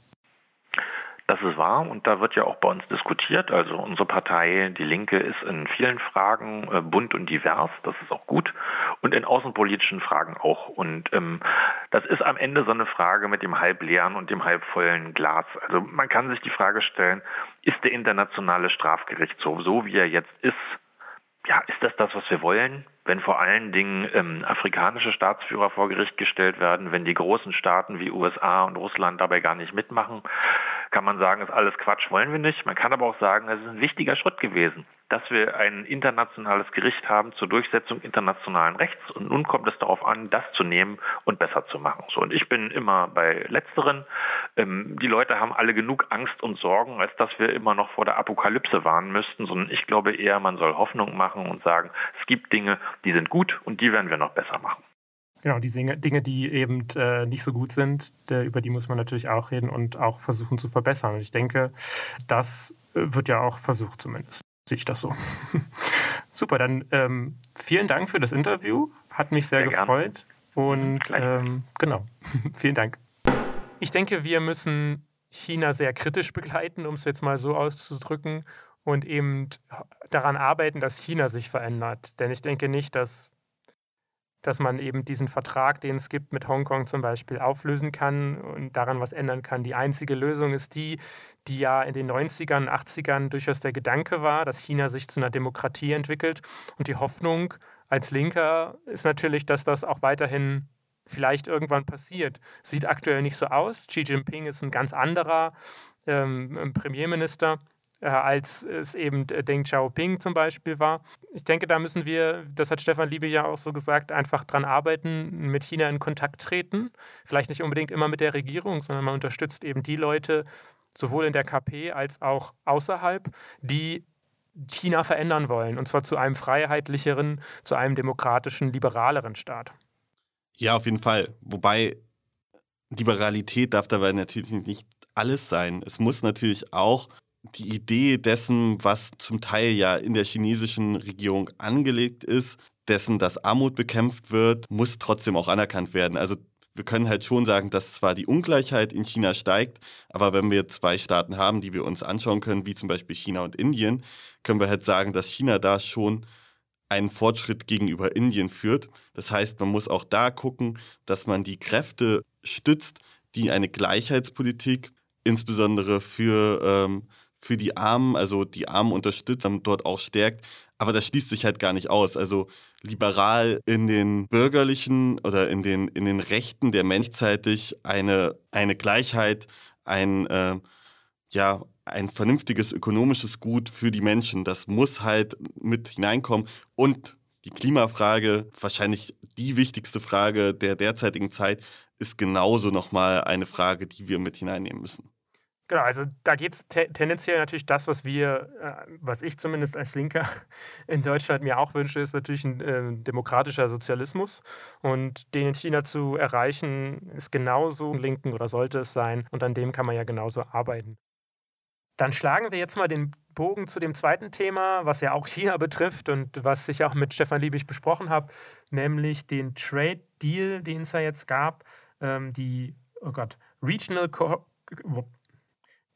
Das ist wahr und da wird ja auch bei uns diskutiert. Also unsere Partei, die Linke, ist in vielen Fragen äh, bunt und divers, das ist auch gut. Und in außenpolitischen Fragen auch. Und ähm, das ist am Ende so eine Frage mit dem halbleeren und dem halbvollen Glas. Also man kann sich die Frage stellen, ist der internationale Strafgerichtshof so, wie er jetzt ist, ja, ist das das, was wir wollen? Wenn vor allen Dingen ähm, afrikanische Staatsführer vor Gericht gestellt werden, wenn die großen Staaten wie USA und Russland dabei gar nicht mitmachen, kann man sagen, ist alles Quatsch, wollen wir nicht. Man kann aber auch sagen, es ist ein wichtiger Schritt gewesen, dass wir ein internationales Gericht haben zur Durchsetzung internationalen Rechts. Und nun kommt es darauf an, das zu nehmen und besser zu machen. So, und ich bin immer bei Letzteren. Ähm, die Leute haben alle genug Angst und Sorgen, als dass wir immer noch vor der Apokalypse warnen müssten, sondern ich glaube eher, man soll Hoffnung machen und sagen, es gibt Dinge, die sind gut und die werden wir noch besser machen. Genau, die Dinge, die eben äh, nicht so gut sind, über die muss man natürlich auch reden und auch versuchen zu verbessern. Und ich denke, das äh, wird ja auch versucht zumindest. Sehe ich das so. Super, dann ähm, vielen Dank für das Interview. Hat mich sehr, sehr gefreut. Gern. Und ähm, genau, vielen Dank. Ich denke, wir müssen China sehr kritisch begleiten, um es jetzt mal so auszudrücken, und eben daran arbeiten, dass China sich verändert. Denn ich denke nicht, dass dass man eben diesen Vertrag, den es gibt mit Hongkong zum Beispiel, auflösen kann und daran was ändern kann. Die einzige Lösung ist die, die ja in den 90ern, 80ern durchaus der Gedanke war, dass China sich zu einer Demokratie entwickelt. Und die Hoffnung als Linker ist natürlich, dass das auch weiterhin vielleicht irgendwann passiert. Sieht aktuell nicht so aus. Xi Jinping ist ein ganz anderer ähm, Premierminister als es eben Deng Xiaoping zum Beispiel war. Ich denke, da müssen wir, das hat Stefan Liebe ja auch so gesagt, einfach dran arbeiten, mit China in Kontakt treten. Vielleicht nicht unbedingt immer mit der Regierung, sondern man unterstützt eben die Leute, sowohl in der KP als auch außerhalb, die China verändern wollen, und zwar zu einem freiheitlicheren, zu einem demokratischen, liberaleren Staat. Ja, auf jeden Fall. Wobei Liberalität darf dabei natürlich nicht alles sein. Es muss natürlich auch die Idee dessen, was zum Teil ja in der chinesischen Regierung angelegt ist, dessen, dass Armut bekämpft wird, muss trotzdem auch anerkannt werden. Also wir können halt schon sagen, dass zwar die Ungleichheit in China steigt, aber wenn wir zwei Staaten haben, die wir uns anschauen können, wie zum Beispiel China und Indien, können wir halt sagen, dass China da schon einen Fortschritt gegenüber Indien führt. Das heißt, man muss auch da gucken, dass man die Kräfte stützt, die eine Gleichheitspolitik insbesondere für ähm, für die Armen, also die Armen unterstützt dort auch stärkt. Aber das schließt sich halt gar nicht aus. Also liberal in den bürgerlichen oder in den, in den Rechten der Menschzeitig eine, eine Gleichheit, ein, äh, ja, ein vernünftiges ökonomisches Gut für die Menschen. Das muss halt mit hineinkommen. Und die Klimafrage, wahrscheinlich die wichtigste Frage der derzeitigen Zeit, ist genauso nochmal eine Frage, die wir mit hineinnehmen müssen. Genau, also da geht es te tendenziell natürlich das, was wir, äh, was ich zumindest als Linker in Deutschland mir auch wünsche, ist natürlich ein äh, demokratischer Sozialismus. Und den in China zu erreichen, ist genauso Linken oder sollte es sein. Und an dem kann man ja genauso arbeiten. Dann schlagen wir jetzt mal den Bogen zu dem zweiten Thema, was ja auch China betrifft und was ich auch mit Stefan Liebig besprochen habe, nämlich den Trade Deal, den es ja jetzt gab, ähm, die, oh Gott, Regional Co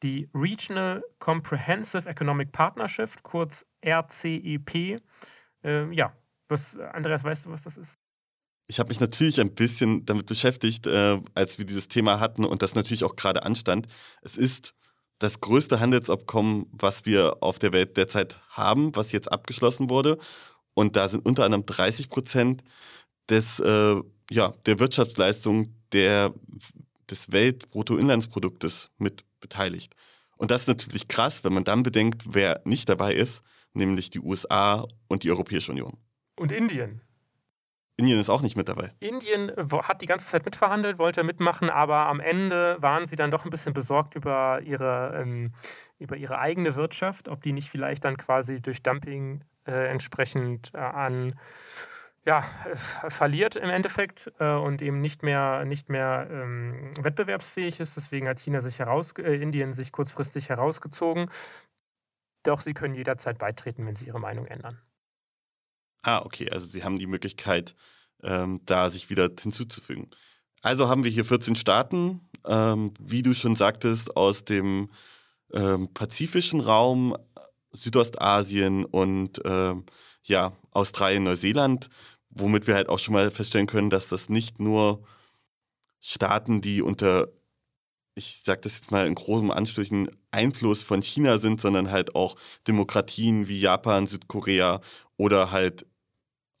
die Regional Comprehensive Economic Partnership, kurz RCEP. Äh, ja, was, Andreas, weißt du, was das ist? Ich habe mich natürlich ein bisschen damit beschäftigt, äh, als wir dieses Thema hatten und das natürlich auch gerade anstand. Es ist das größte Handelsabkommen, was wir auf der Welt derzeit haben, was jetzt abgeschlossen wurde. Und da sind unter anderem 30 Prozent des, äh, ja, der Wirtschaftsleistung der, des Weltbruttoinlandsproduktes mit beteiligt. Und das ist natürlich krass, wenn man dann bedenkt, wer nicht dabei ist, nämlich die USA und die Europäische Union. Und Indien. Indien ist auch nicht mit dabei. Indien hat die ganze Zeit mitverhandelt, wollte mitmachen, aber am Ende waren sie dann doch ein bisschen besorgt über ihre, ähm, über ihre eigene Wirtschaft, ob die nicht vielleicht dann quasi durch Dumping äh, entsprechend äh, an ja, verliert im Endeffekt äh, und eben nicht mehr, nicht mehr ähm, wettbewerbsfähig ist. Deswegen hat China sich heraus, äh, Indien sich kurzfristig herausgezogen. Doch sie können jederzeit beitreten, wenn sie ihre Meinung ändern. Ah, okay, also sie haben die Möglichkeit, ähm, da sich wieder hinzuzufügen. Also haben wir hier 14 Staaten, ähm, wie du schon sagtest, aus dem ähm, pazifischen Raum, Südostasien und ähm, ja, Australien, Neuseeland, womit wir halt auch schon mal feststellen können, dass das nicht nur Staaten, die unter, ich sage das jetzt mal in großem Anstrichen, Einfluss von China sind, sondern halt auch Demokratien wie Japan, Südkorea oder halt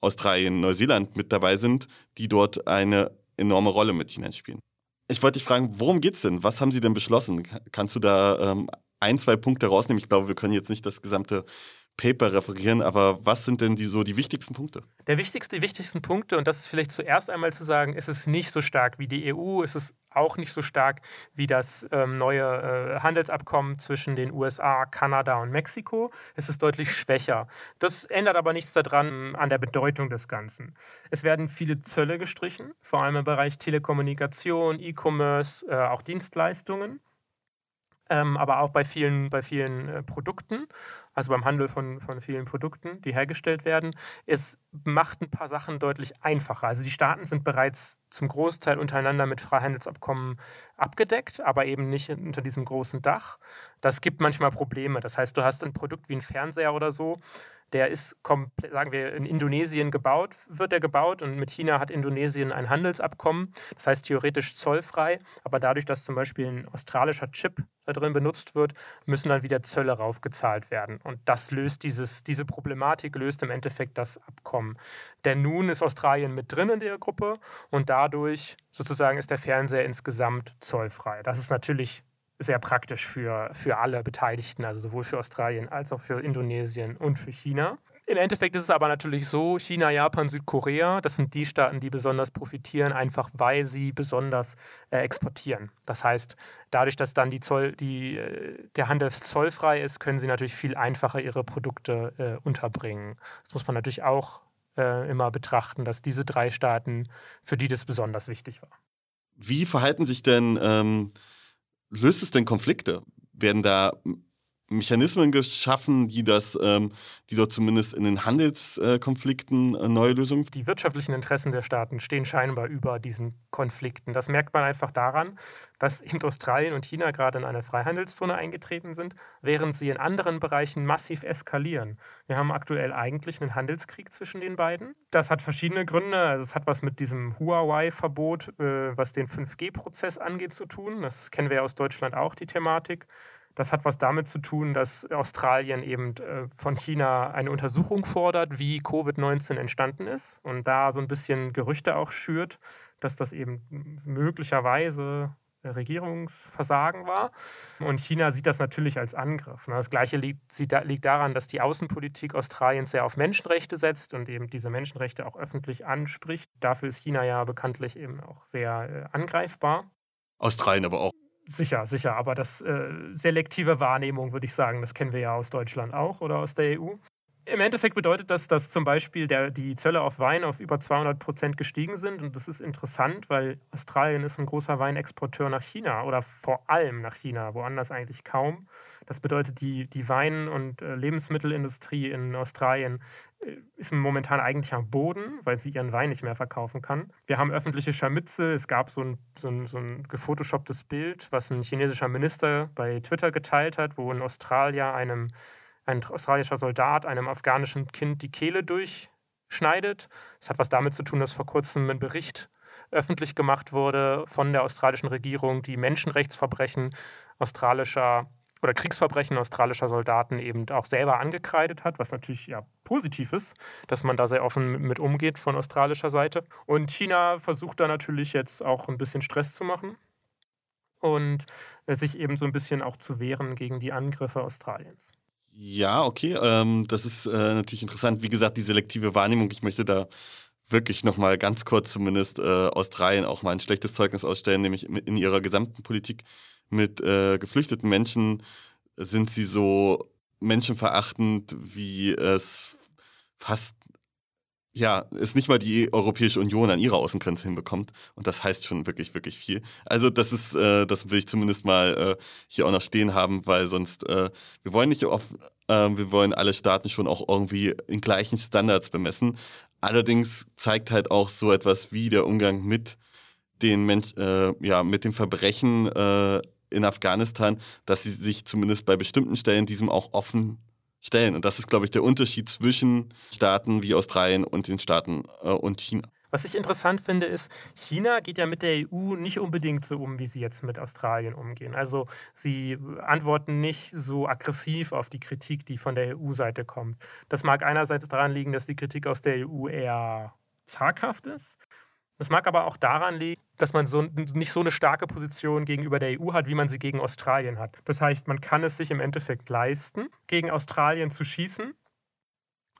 Australien, Neuseeland mit dabei sind, die dort eine enorme Rolle mit China spielen. Ich wollte dich fragen, worum geht's denn? Was haben Sie denn beschlossen? Kannst du da ähm, ein, zwei Punkte rausnehmen? Ich glaube, wir können jetzt nicht das gesamte Paper referieren, aber was sind denn die, so die wichtigsten Punkte? Der wichtigste, die wichtigsten Punkte, und das ist vielleicht zuerst einmal zu sagen, ist es nicht so stark wie die EU, ist es auch nicht so stark wie das ähm, neue äh, Handelsabkommen zwischen den USA, Kanada und Mexiko. Es ist deutlich schwächer. Das ändert aber nichts daran an der Bedeutung des Ganzen. Es werden viele Zölle gestrichen, vor allem im Bereich Telekommunikation, E-Commerce, äh, auch Dienstleistungen ähm, aber auch bei vielen, bei vielen äh, Produkten, also beim Handel von, von vielen Produkten, die hergestellt werden. Es macht ein paar Sachen deutlich einfacher. Also die Staaten sind bereits zum Großteil untereinander mit Freihandelsabkommen abgedeckt, aber eben nicht unter diesem großen Dach. Das gibt manchmal Probleme. Das heißt, du hast ein Produkt wie ein Fernseher oder so, der ist, sagen wir, in Indonesien gebaut, wird er gebaut und mit China hat Indonesien ein Handelsabkommen, das heißt theoretisch zollfrei, aber dadurch, dass zum Beispiel ein australischer Chip da drin benutzt wird, müssen dann wieder Zölle raufgezahlt werden. Und das löst dieses, diese Problematik, löst im Endeffekt das Abkommen. Denn nun ist Australien mit drin in der Gruppe und dadurch sozusagen ist der Fernseher insgesamt zollfrei. Das ist natürlich sehr praktisch für, für alle Beteiligten, also sowohl für Australien als auch für Indonesien und für China. Im Endeffekt ist es aber natürlich so, China, Japan, Südkorea, das sind die Staaten, die besonders profitieren, einfach weil sie besonders äh, exportieren. Das heißt, dadurch, dass dann die Zoll, die, äh, der Handel zollfrei ist, können sie natürlich viel einfacher ihre Produkte äh, unterbringen. Das muss man natürlich auch äh, immer betrachten, dass diese drei Staaten, für die das besonders wichtig war. Wie verhalten sich denn ähm löst es denn Konflikte? Werden da Mechanismen geschaffen, die das, ähm, die dort zumindest in den Handelskonflikten äh, neue Lösungen. Die wirtschaftlichen Interessen der Staaten stehen scheinbar über diesen Konflikten. Das merkt man einfach daran, dass eben Australien und China gerade in eine Freihandelszone eingetreten sind, während sie in anderen Bereichen massiv eskalieren. Wir haben aktuell eigentlich einen Handelskrieg zwischen den beiden. Das hat verschiedene Gründe. Also es hat was mit diesem Huawei-Verbot, äh, was den 5G-Prozess angeht, zu tun. Das kennen wir aus Deutschland auch, die Thematik. Das hat was damit zu tun, dass Australien eben äh, von China eine Untersuchung fordert, wie Covid-19 entstanden ist und da so ein bisschen Gerüchte auch schürt, dass das eben möglicherweise Regierungsversagen war. Und China sieht das natürlich als Angriff. Ne? Das Gleiche liegt, liegt daran, dass die Außenpolitik Australiens sehr auf Menschenrechte setzt und eben diese Menschenrechte auch öffentlich anspricht. Dafür ist China ja bekanntlich eben auch sehr äh, angreifbar. Australien aber auch. Sicher, sicher. Aber das äh, selektive Wahrnehmung, würde ich sagen, das kennen wir ja aus Deutschland auch oder aus der EU. Im Endeffekt bedeutet das, dass zum Beispiel der, die Zölle auf Wein auf über 200 Prozent gestiegen sind. Und das ist interessant, weil Australien ist ein großer Weinexporteur nach China oder vor allem nach China, woanders eigentlich kaum. Das bedeutet, die, die Wein- und äh, Lebensmittelindustrie in Australien äh, ist momentan eigentlich am Boden, weil sie ihren Wein nicht mehr verkaufen kann. Wir haben öffentliche Scharmützel. Es gab so ein, so ein, so ein gefotoshopptes Bild, was ein chinesischer Minister bei Twitter geteilt hat, wo in Australien einem ein australischer Soldat einem afghanischen Kind die Kehle durchschneidet. Das hat was damit zu tun, dass vor kurzem ein Bericht öffentlich gemacht wurde von der australischen Regierung, die Menschenrechtsverbrechen australischer oder Kriegsverbrechen australischer Soldaten eben auch selber angekreidet hat, was natürlich ja positiv ist, dass man da sehr offen mit umgeht von australischer Seite. Und China versucht da natürlich jetzt auch ein bisschen Stress zu machen und äh, sich eben so ein bisschen auch zu wehren gegen die Angriffe Australiens. Ja, okay. Ähm, das ist äh, natürlich interessant. Wie gesagt, die selektive Wahrnehmung. Ich möchte da wirklich nochmal ganz kurz zumindest äh, Australien auch mal ein schlechtes Zeugnis ausstellen, nämlich in ihrer gesamten Politik mit äh, geflüchteten Menschen sind sie so menschenverachtend, wie es fast ja, es nicht mal die Europäische Union an ihrer Außengrenze hinbekommt. Und das heißt schon wirklich, wirklich viel. Also das ist, äh, das will ich zumindest mal äh, hier auch noch stehen haben, weil sonst, äh, wir wollen nicht auf, äh, wir wollen alle Staaten schon auch irgendwie in gleichen Standards bemessen. Allerdings zeigt halt auch so etwas wie der Umgang mit den Mensch, äh, ja, mit den Verbrechen äh, in Afghanistan, dass sie sich zumindest bei bestimmten Stellen diesem auch offen stellen. Und das ist, glaube ich, der Unterschied zwischen Staaten wie Australien und den Staaten äh, und China. Was ich interessant finde, ist, China geht ja mit der EU nicht unbedingt so um, wie sie jetzt mit Australien umgehen. Also sie antworten nicht so aggressiv auf die Kritik, die von der EU-Seite kommt. Das mag einerseits daran liegen, dass die Kritik aus der EU eher zaghaft ist. Das mag aber auch daran liegen, dass man so, nicht so eine starke Position gegenüber der EU hat, wie man sie gegen Australien hat. Das heißt, man kann es sich im Endeffekt leisten, gegen Australien zu schießen.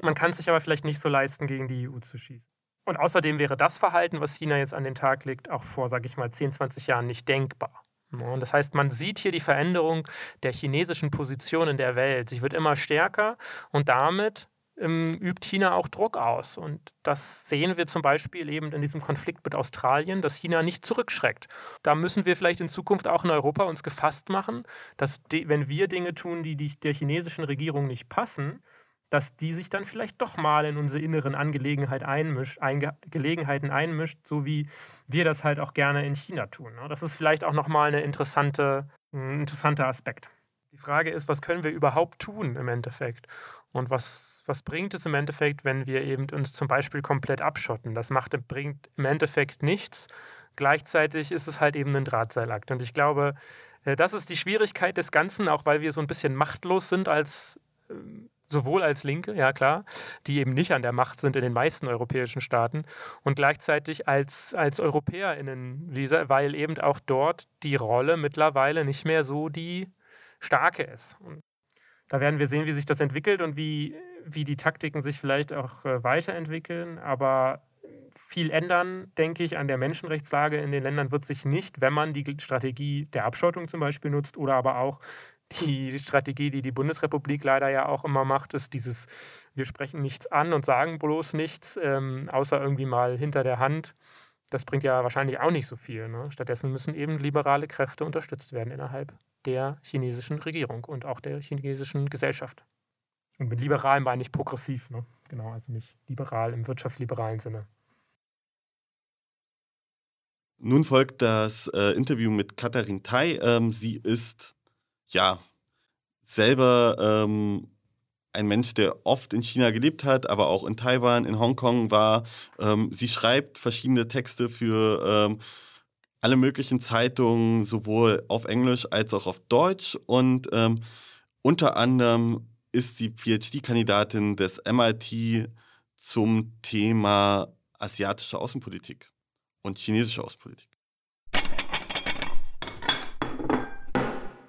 Man kann es sich aber vielleicht nicht so leisten, gegen die EU zu schießen. Und außerdem wäre das Verhalten, was China jetzt an den Tag legt, auch vor, sage ich mal, 10, 20 Jahren nicht denkbar. Und das heißt, man sieht hier die Veränderung der chinesischen Position in der Welt. Sie wird immer stärker und damit ähm, übt China auch Druck aus. Und das sehen wir zum Beispiel eben in diesem Konflikt mit Australien, dass China nicht zurückschreckt. Da müssen wir vielleicht in Zukunft auch in Europa uns gefasst machen, dass die, wenn wir Dinge tun, die, die der chinesischen Regierung nicht passen, dass die sich dann vielleicht doch mal in unsere inneren Angelegenheit einmischt, Einge Gelegenheiten einmischt, so wie wir das halt auch gerne in China tun. Ne? Das ist vielleicht auch nochmal eine interessante, ein interessanter Aspekt. Die Frage ist, was können wir überhaupt tun im Endeffekt? Und was, was bringt es im Endeffekt, wenn wir eben uns zum Beispiel komplett abschotten? Das macht, bringt im Endeffekt nichts. Gleichzeitig ist es halt eben ein Drahtseilakt. Und ich glaube, äh, das ist die Schwierigkeit des Ganzen, auch weil wir so ein bisschen machtlos sind als ähm, sowohl als Linke, ja klar, die eben nicht an der Macht sind in den meisten europäischen Staaten und gleichzeitig als, als EuropäerInnen, weil eben auch dort die Rolle mittlerweile nicht mehr so die starke ist. Und da werden wir sehen, wie sich das entwickelt und wie, wie die Taktiken sich vielleicht auch äh, weiterentwickeln, aber viel ändern, denke ich, an der Menschenrechtslage in den Ländern wird sich nicht, wenn man die Strategie der Abschottung zum Beispiel nutzt oder aber auch die Strategie, die die Bundesrepublik leider ja auch immer macht, ist dieses, wir sprechen nichts an und sagen bloß nichts, ähm, außer irgendwie mal hinter der Hand. Das bringt ja wahrscheinlich auch nicht so viel. Ne? Stattdessen müssen eben liberale Kräfte unterstützt werden innerhalb der chinesischen Regierung und auch der chinesischen Gesellschaft. Und mit liberal meine ich progressiv, ne? genau, also nicht liberal im wirtschaftsliberalen Sinne. Nun folgt das äh, Interview mit Katharin Tai. Ähm, sie ist ja, selber ähm, ein Mensch, der oft in China gelebt hat, aber auch in Taiwan, in Hongkong war. Ähm, sie schreibt verschiedene Texte für ähm, alle möglichen Zeitungen, sowohl auf Englisch als auch auf Deutsch. Und ähm, unter anderem ist sie PhD-Kandidatin des MIT zum Thema asiatische Außenpolitik und chinesische Außenpolitik.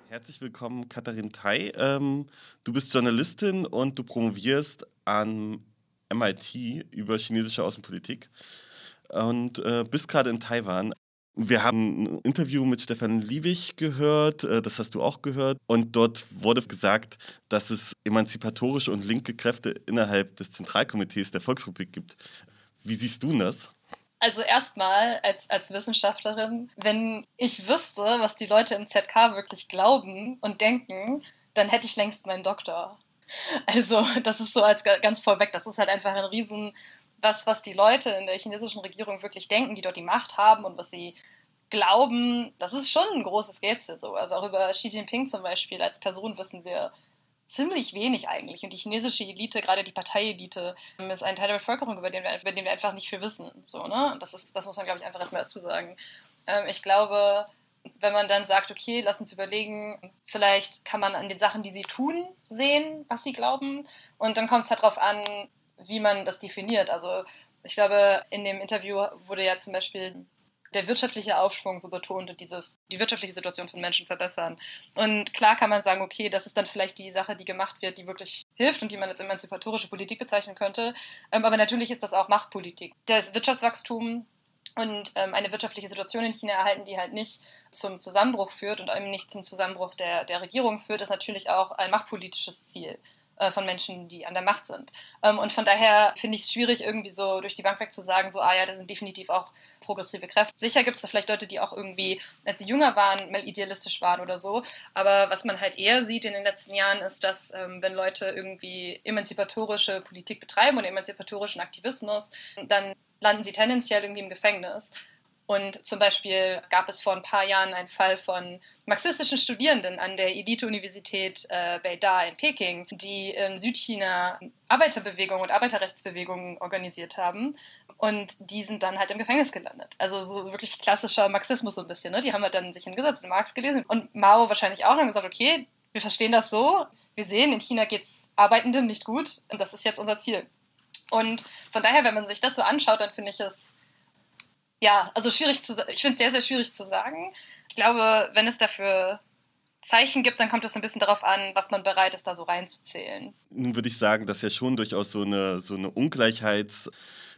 Herzlich willkommen, Katharin Tai. Ähm, du bist Journalistin und du promovierst an MIT über chinesische Außenpolitik und äh, bist gerade in Taiwan. Wir haben ein Interview mit Stefan Liebig gehört, äh, das hast du auch gehört. Und dort wurde gesagt, dass es emanzipatorische und linke Kräfte innerhalb des Zentralkomitees der Volksrepublik gibt. Wie siehst du das? Also erstmal als, als Wissenschaftlerin, wenn ich wüsste, was die Leute im ZK wirklich glauben und denken, dann hätte ich längst meinen Doktor. Also das ist so als ganz vorweg, das ist halt einfach ein Riesen, was, was die Leute in der chinesischen Regierung wirklich denken, die dort die Macht haben und was sie glauben, das ist schon ein großes Rätsel so. Also auch über Xi Jinping zum Beispiel als Person wissen wir ziemlich wenig eigentlich. Und die chinesische Elite, gerade die Parteielite, ist ein Teil der Bevölkerung, über den wir, über den wir einfach nicht viel wissen. So, ne? das, ist, das muss man, glaube ich, einfach erstmal dazu sagen. Ähm, ich glaube, wenn man dann sagt, okay, lass uns überlegen, vielleicht kann man an den Sachen, die sie tun, sehen, was sie glauben. Und dann kommt es halt darauf an, wie man das definiert. Also ich glaube, in dem Interview wurde ja zum Beispiel der wirtschaftliche Aufschwung so betont und dieses, die wirtschaftliche Situation von Menschen verbessern. Und klar kann man sagen, okay, das ist dann vielleicht die Sache, die gemacht wird, die wirklich hilft und die man als emanzipatorische Politik bezeichnen könnte. Ähm, aber natürlich ist das auch Machtpolitik. Das Wirtschaftswachstum und ähm, eine wirtschaftliche Situation in China erhalten, die halt nicht zum Zusammenbruch führt und eben nicht zum Zusammenbruch der, der Regierung führt, ist natürlich auch ein machtpolitisches Ziel. Äh, von Menschen, die an der Macht sind. Ähm, und von daher finde ich es schwierig, irgendwie so durch die Bank weg zu sagen, so, ah ja, das sind definitiv auch progressive Kräfte. Sicher gibt es da vielleicht Leute, die auch irgendwie, als sie jünger waren, mal idealistisch waren oder so. Aber was man halt eher sieht in den letzten Jahren, ist, dass ähm, wenn Leute irgendwie emanzipatorische Politik betreiben und emanzipatorischen Aktivismus, dann landen sie tendenziell irgendwie im Gefängnis. Und zum Beispiel gab es vor ein paar Jahren einen Fall von marxistischen Studierenden an der Elite-Universität äh, Beida in Peking, die in Südchina Arbeiterbewegungen und Arbeiterrechtsbewegungen organisiert haben. Und die sind dann halt im Gefängnis gelandet. Also so wirklich klassischer Marxismus so ein bisschen. Ne? Die haben halt dann sich hingesetzt und Marx gelesen. Und Mao wahrscheinlich auch und gesagt, okay, wir verstehen das so. Wir sehen, in China geht es Arbeitenden nicht gut. Und das ist jetzt unser Ziel. Und von daher, wenn man sich das so anschaut, dann finde ich es ja, also schwierig zu ich finde es sehr, sehr schwierig zu sagen. Ich glaube, wenn es dafür Zeichen gibt, dann kommt es ein bisschen darauf an, was man bereit ist, da so reinzuzählen. Nun würde ich sagen, dass ja schon durchaus so eine, so eine Ungleichheits-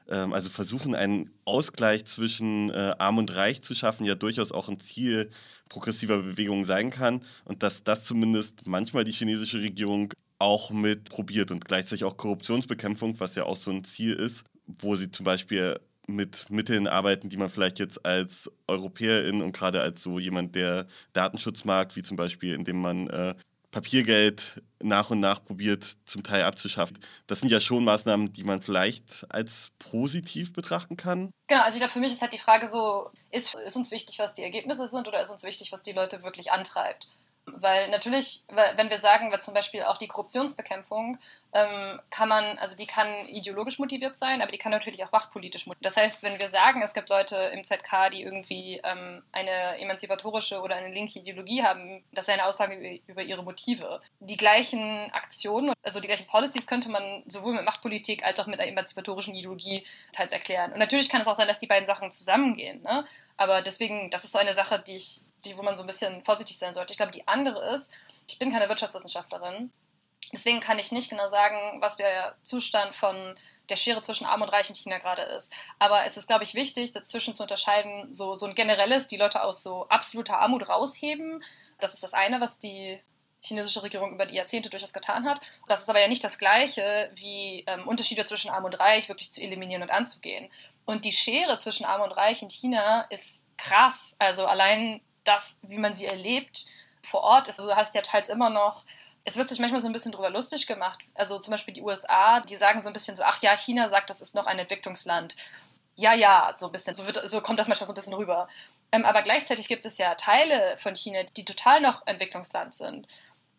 ähm, also versuchen, einen Ausgleich zwischen äh, Arm und Reich zu schaffen, ja durchaus auch ein Ziel progressiver Bewegungen sein kann und dass das zumindest manchmal die chinesische Regierung auch mit probiert und gleichzeitig auch Korruptionsbekämpfung, was ja auch so ein Ziel ist, wo sie zum Beispiel mit Mitteln arbeiten, die man vielleicht jetzt als Europäerin und gerade als so jemand, der Datenschutz mag, wie zum Beispiel, indem man äh, Papiergeld nach und nach probiert, zum Teil abzuschaffen. Das sind ja schon Maßnahmen, die man vielleicht als positiv betrachten kann. Genau, also glaube, für mich ist halt die Frage so, ist, ist uns wichtig, was die Ergebnisse sind oder ist uns wichtig, was die Leute wirklich antreibt? Weil natürlich, wenn wir sagen, weil zum Beispiel auch die Korruptionsbekämpfung, ähm, kann man, also die kann ideologisch motiviert sein, aber die kann natürlich auch machtpolitisch motiviert. Das heißt, wenn wir sagen, es gibt Leute im ZK, die irgendwie ähm, eine emanzipatorische oder eine linke Ideologie haben, das ist eine Aussage über, über ihre Motive. Die gleichen Aktionen, also die gleichen Policies könnte man sowohl mit Machtpolitik als auch mit einer emanzipatorischen Ideologie teils erklären. Und natürlich kann es auch sein, dass die beiden Sachen zusammengehen. Ne? Aber deswegen, das ist so eine Sache, die ich die, wo man so ein bisschen vorsichtig sein sollte. Ich glaube, die andere ist, ich bin keine Wirtschaftswissenschaftlerin. Deswegen kann ich nicht genau sagen, was der Zustand von der Schere zwischen Arm und Reich in China gerade ist. Aber es ist, glaube ich, wichtig, dazwischen zu unterscheiden, so, so ein generelles, die Leute aus so absoluter Armut rausheben. Das ist das eine, was die chinesische Regierung über die Jahrzehnte durchaus getan hat. Das ist aber ja nicht das Gleiche, wie ähm, Unterschiede zwischen Arm und Reich wirklich zu eliminieren und anzugehen. Und die Schere zwischen Arm und Reich in China ist krass. Also allein das, wie man sie erlebt, vor Ort. Also du hast ja teils immer noch es wird sich manchmal so ein bisschen drüber lustig gemacht. Also zum Beispiel die USA, die sagen so ein bisschen so, ach ja, China sagt, das ist noch ein Entwicklungsland. Ja, ja, so ein bisschen, so, wird, so kommt das manchmal so ein bisschen rüber. Ähm, aber gleichzeitig gibt es ja Teile von China, die total noch Entwicklungsland sind.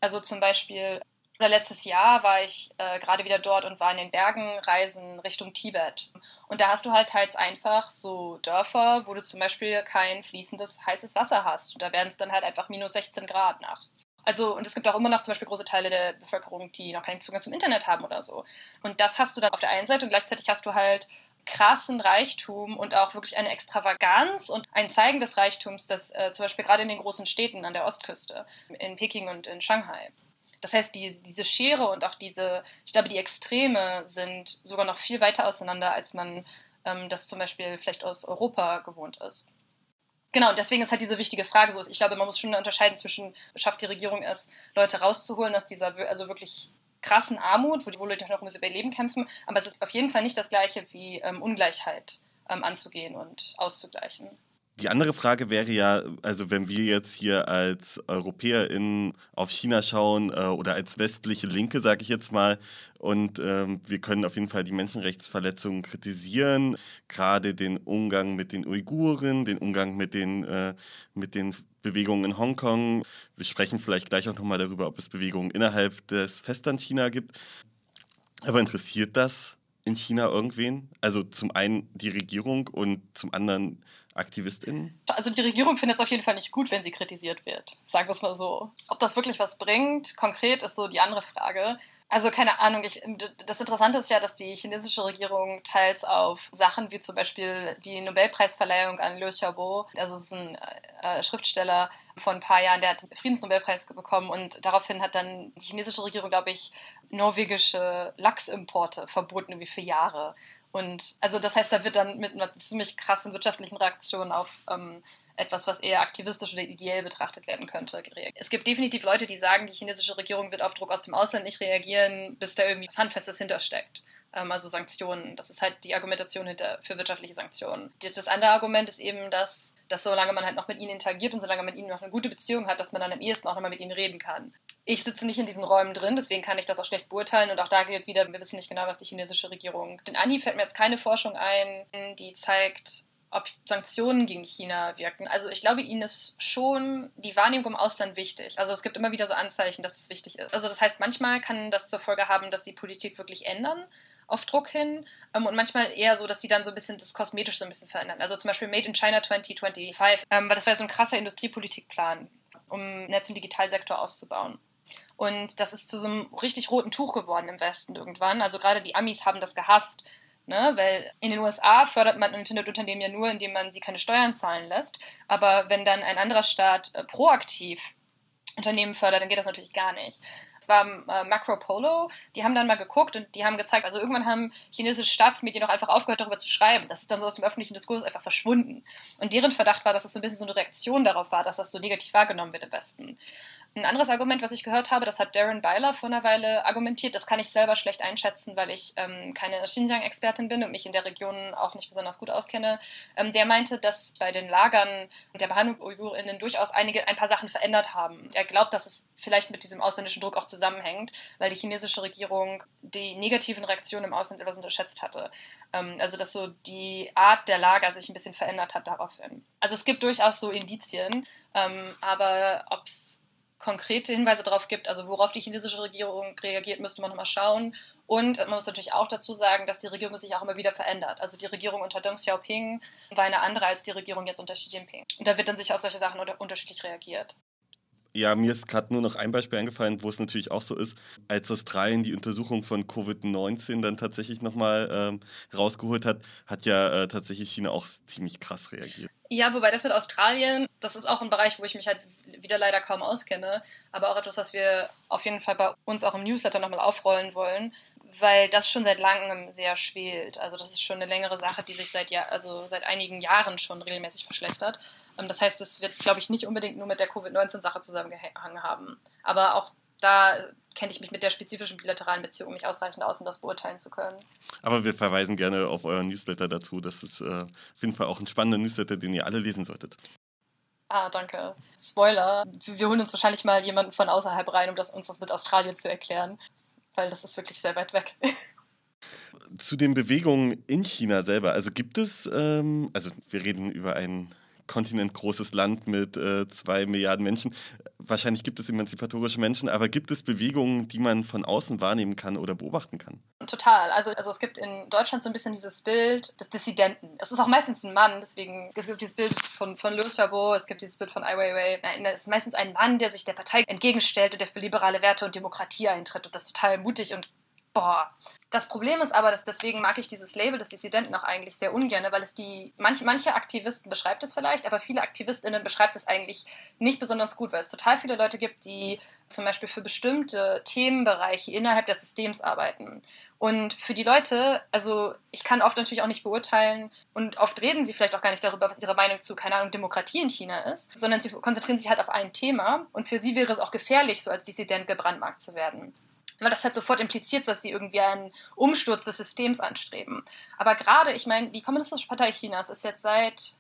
Also zum Beispiel oder letztes Jahr war ich äh, gerade wieder dort und war in den Bergen reisen Richtung Tibet. Und da hast du halt teils einfach so Dörfer, wo du zum Beispiel kein fließendes heißes Wasser hast. Und da werden es dann halt einfach minus 16 Grad nachts. Also, und es gibt auch immer noch zum Beispiel große Teile der Bevölkerung, die noch keinen Zugang zum Internet haben oder so. Und das hast du dann auf der einen Seite und gleichzeitig hast du halt krassen Reichtum und auch wirklich eine Extravaganz und ein Zeigen des Reichtums, das äh, zum Beispiel gerade in den großen Städten an der Ostküste, in Peking und in Shanghai. Das heißt, die, diese Schere und auch diese, ich glaube, die Extreme sind sogar noch viel weiter auseinander, als man ähm, das zum Beispiel vielleicht aus Europa gewohnt ist. Genau, und deswegen ist halt diese wichtige Frage so. Ich glaube, man muss schon unterscheiden zwischen, schafft die Regierung es, Leute rauszuholen aus dieser also wirklich krassen Armut, wo die Leute noch ums Überleben kämpfen, aber es ist auf jeden Fall nicht das Gleiche wie ähm, Ungleichheit ähm, anzugehen und auszugleichen. Die andere Frage wäre ja, also wenn wir jetzt hier als EuropäerInnen auf China schauen äh, oder als westliche Linke, sage ich jetzt mal, und ähm, wir können auf jeden Fall die Menschenrechtsverletzungen kritisieren, gerade den Umgang mit den Uiguren, den Umgang mit den, äh, mit den Bewegungen in Hongkong. Wir sprechen vielleicht gleich auch nochmal darüber, ob es Bewegungen innerhalb des Festland-China gibt. Aber interessiert das in China irgendwen? Also zum einen die Regierung und zum anderen AktivistInnen? Also die Regierung findet es auf jeden Fall nicht gut, wenn sie kritisiert wird. Sagen wir es mal so. Ob das wirklich was bringt, konkret, ist so die andere Frage. Also keine Ahnung. Ich, das Interessante ist ja, dass die chinesische Regierung teils auf Sachen wie zum Beispiel die Nobelpreisverleihung an Liu Xiaobo, also ist ein äh, Schriftsteller vor ein paar Jahren, der hat den Friedensnobelpreis bekommen und daraufhin hat dann die chinesische Regierung, glaube ich, norwegische Lachsimporte verboten wie für Jahre. Und also das heißt, da wird dann mit einer ziemlich krassen wirtschaftlichen Reaktion auf ähm, etwas, was eher aktivistisch oder ideell betrachtet werden könnte, gereagiert. Es gibt definitiv Leute, die sagen, die chinesische Regierung wird auf Druck aus dem Ausland nicht reagieren, bis da irgendwie was Handfestes hintersteckt. Ähm, also Sanktionen. Das ist halt die Argumentation hinter, für wirtschaftliche Sanktionen. Das andere Argument ist eben, dass, dass solange man halt noch mit ihnen interagiert und solange man mit ihnen noch eine gute Beziehung hat, dass man dann am ehesten auch nochmal mit ihnen reden kann. Ich sitze nicht in diesen Räumen drin, deswegen kann ich das auch schlecht beurteilen. Und auch da gilt wieder, wir wissen nicht genau, was die chinesische Regierung. Den Anhieb fällt mir jetzt keine Forschung ein, die zeigt, ob Sanktionen gegen China wirken. Also ich glaube, ihnen ist schon die Wahrnehmung im Ausland wichtig. Also es gibt immer wieder so Anzeichen, dass das wichtig ist. Also das heißt, manchmal kann das zur Folge haben, dass sie Politik wirklich ändern auf Druck hin ähm, und manchmal eher so, dass sie dann so ein bisschen das kosmetisch so ein bisschen verändern. Also zum Beispiel Made in China 2025, ähm, weil das war so ein krasser Industriepolitikplan, um Netz- und Digitalsektor auszubauen. Und das ist zu so einem richtig roten Tuch geworden im Westen irgendwann. Also gerade die Amis haben das gehasst, Ne? Weil in den USA fördert man Internetunternehmen ja nur, indem man sie keine Steuern zahlen lässt. Aber wenn dann ein anderer Staat äh, proaktiv Unternehmen fördert, dann geht das natürlich gar nicht. Es war äh, Macro Polo, die haben dann mal geguckt und die haben gezeigt, also irgendwann haben chinesische Staatsmedien auch einfach aufgehört, darüber zu schreiben. Das ist dann so aus dem öffentlichen Diskurs einfach verschwunden. Und deren Verdacht war, dass es so ein bisschen so eine Reaktion darauf war, dass das so negativ wahrgenommen wird im Westen. Ein anderes Argument, was ich gehört habe, das hat Darren Byler vor einer Weile argumentiert, das kann ich selber schlecht einschätzen, weil ich ähm, keine Xinjiang-Expertin bin und mich in der Region auch nicht besonders gut auskenne. Ähm, der meinte, dass bei den Lagern der Behandlung UigurInnen durchaus einige, ein paar Sachen verändert haben. Er glaubt, dass es vielleicht mit diesem ausländischen Druck auch zusammenhängt, weil die chinesische Regierung die negativen Reaktionen im Ausland etwas unterschätzt hatte. Ähm, also, dass so die Art der Lager sich ein bisschen verändert hat daraufhin. Also, es gibt durchaus so Indizien, ähm, aber ob es konkrete Hinweise darauf gibt, also worauf die chinesische Regierung reagiert, müsste man nochmal schauen. Und man muss natürlich auch dazu sagen, dass die Regierung sich auch immer wieder verändert. Also die Regierung unter Deng Xiaoping war eine andere als die Regierung jetzt unter Xi Jinping. Und da wird dann sicher auf solche Sachen unterschiedlich reagiert. Ja, mir ist gerade nur noch ein Beispiel eingefallen, wo es natürlich auch so ist, als Australien die Untersuchung von Covid-19 dann tatsächlich nochmal ähm, rausgeholt hat, hat ja äh, tatsächlich China auch ziemlich krass reagiert. Ja, wobei das mit Australien, das ist auch ein Bereich, wo ich mich halt wieder leider kaum auskenne, aber auch etwas, was wir auf jeden Fall bei uns auch im Newsletter nochmal aufrollen wollen, weil das schon seit langem sehr schwelt. Also das ist schon eine längere Sache, die sich seit, Jahr, also seit einigen Jahren schon regelmäßig verschlechtert. Ähm, das heißt, es wird, glaube ich, nicht unbedingt nur mit der Covid-19-Sache zusammengehangen haben. Aber auch da kenne ich mich mit der spezifischen bilateralen Beziehung nicht ausreichend aus, um das beurteilen zu können. Aber wir verweisen gerne auf euren Newsletter dazu. Das ist äh, auf jeden Fall auch ein spannender Newsletter, den ihr alle lesen solltet. Ah, danke. Spoiler. Wir holen uns wahrscheinlich mal jemanden von außerhalb rein, um das, uns das mit Australien zu erklären, weil das ist wirklich sehr weit weg. Zu den Bewegungen in China selber. Also gibt es, ähm, also wir reden über ein kontinentgroßes Land mit äh, zwei Milliarden Menschen. Wahrscheinlich gibt es emanzipatorische Menschen, aber gibt es Bewegungen, die man von außen wahrnehmen kann oder beobachten kann? Total. Also, also es gibt in Deutschland so ein bisschen dieses Bild des Dissidenten. Es ist auch meistens ein Mann, deswegen es gibt dieses Bild von, von Louis Chabot, es gibt dieses Bild von Ai Weiwei. Nein, es ist meistens ein Mann, der sich der Partei entgegenstellt und der für liberale Werte und Demokratie eintritt und das total mutig und boah. Das Problem ist aber, dass deswegen mag ich dieses Label des Dissidenten auch eigentlich sehr ungern, weil es die, manche, manche Aktivisten beschreibt es vielleicht, aber viele AktivistInnen beschreibt es eigentlich nicht besonders gut, weil es total viele Leute gibt, die zum Beispiel für bestimmte Themenbereiche innerhalb des Systems arbeiten. Und für die Leute, also ich kann oft natürlich auch nicht beurteilen und oft reden sie vielleicht auch gar nicht darüber, was ihre Meinung zu, keine Ahnung, Demokratie in China ist, sondern sie konzentrieren sich halt auf ein Thema und für sie wäre es auch gefährlich, so als Dissident gebrandmarkt zu werden weil das halt sofort impliziert, dass sie irgendwie einen Umsturz des Systems anstreben. Aber gerade, ich meine, die Kommunistische Partei Chinas ist jetzt seit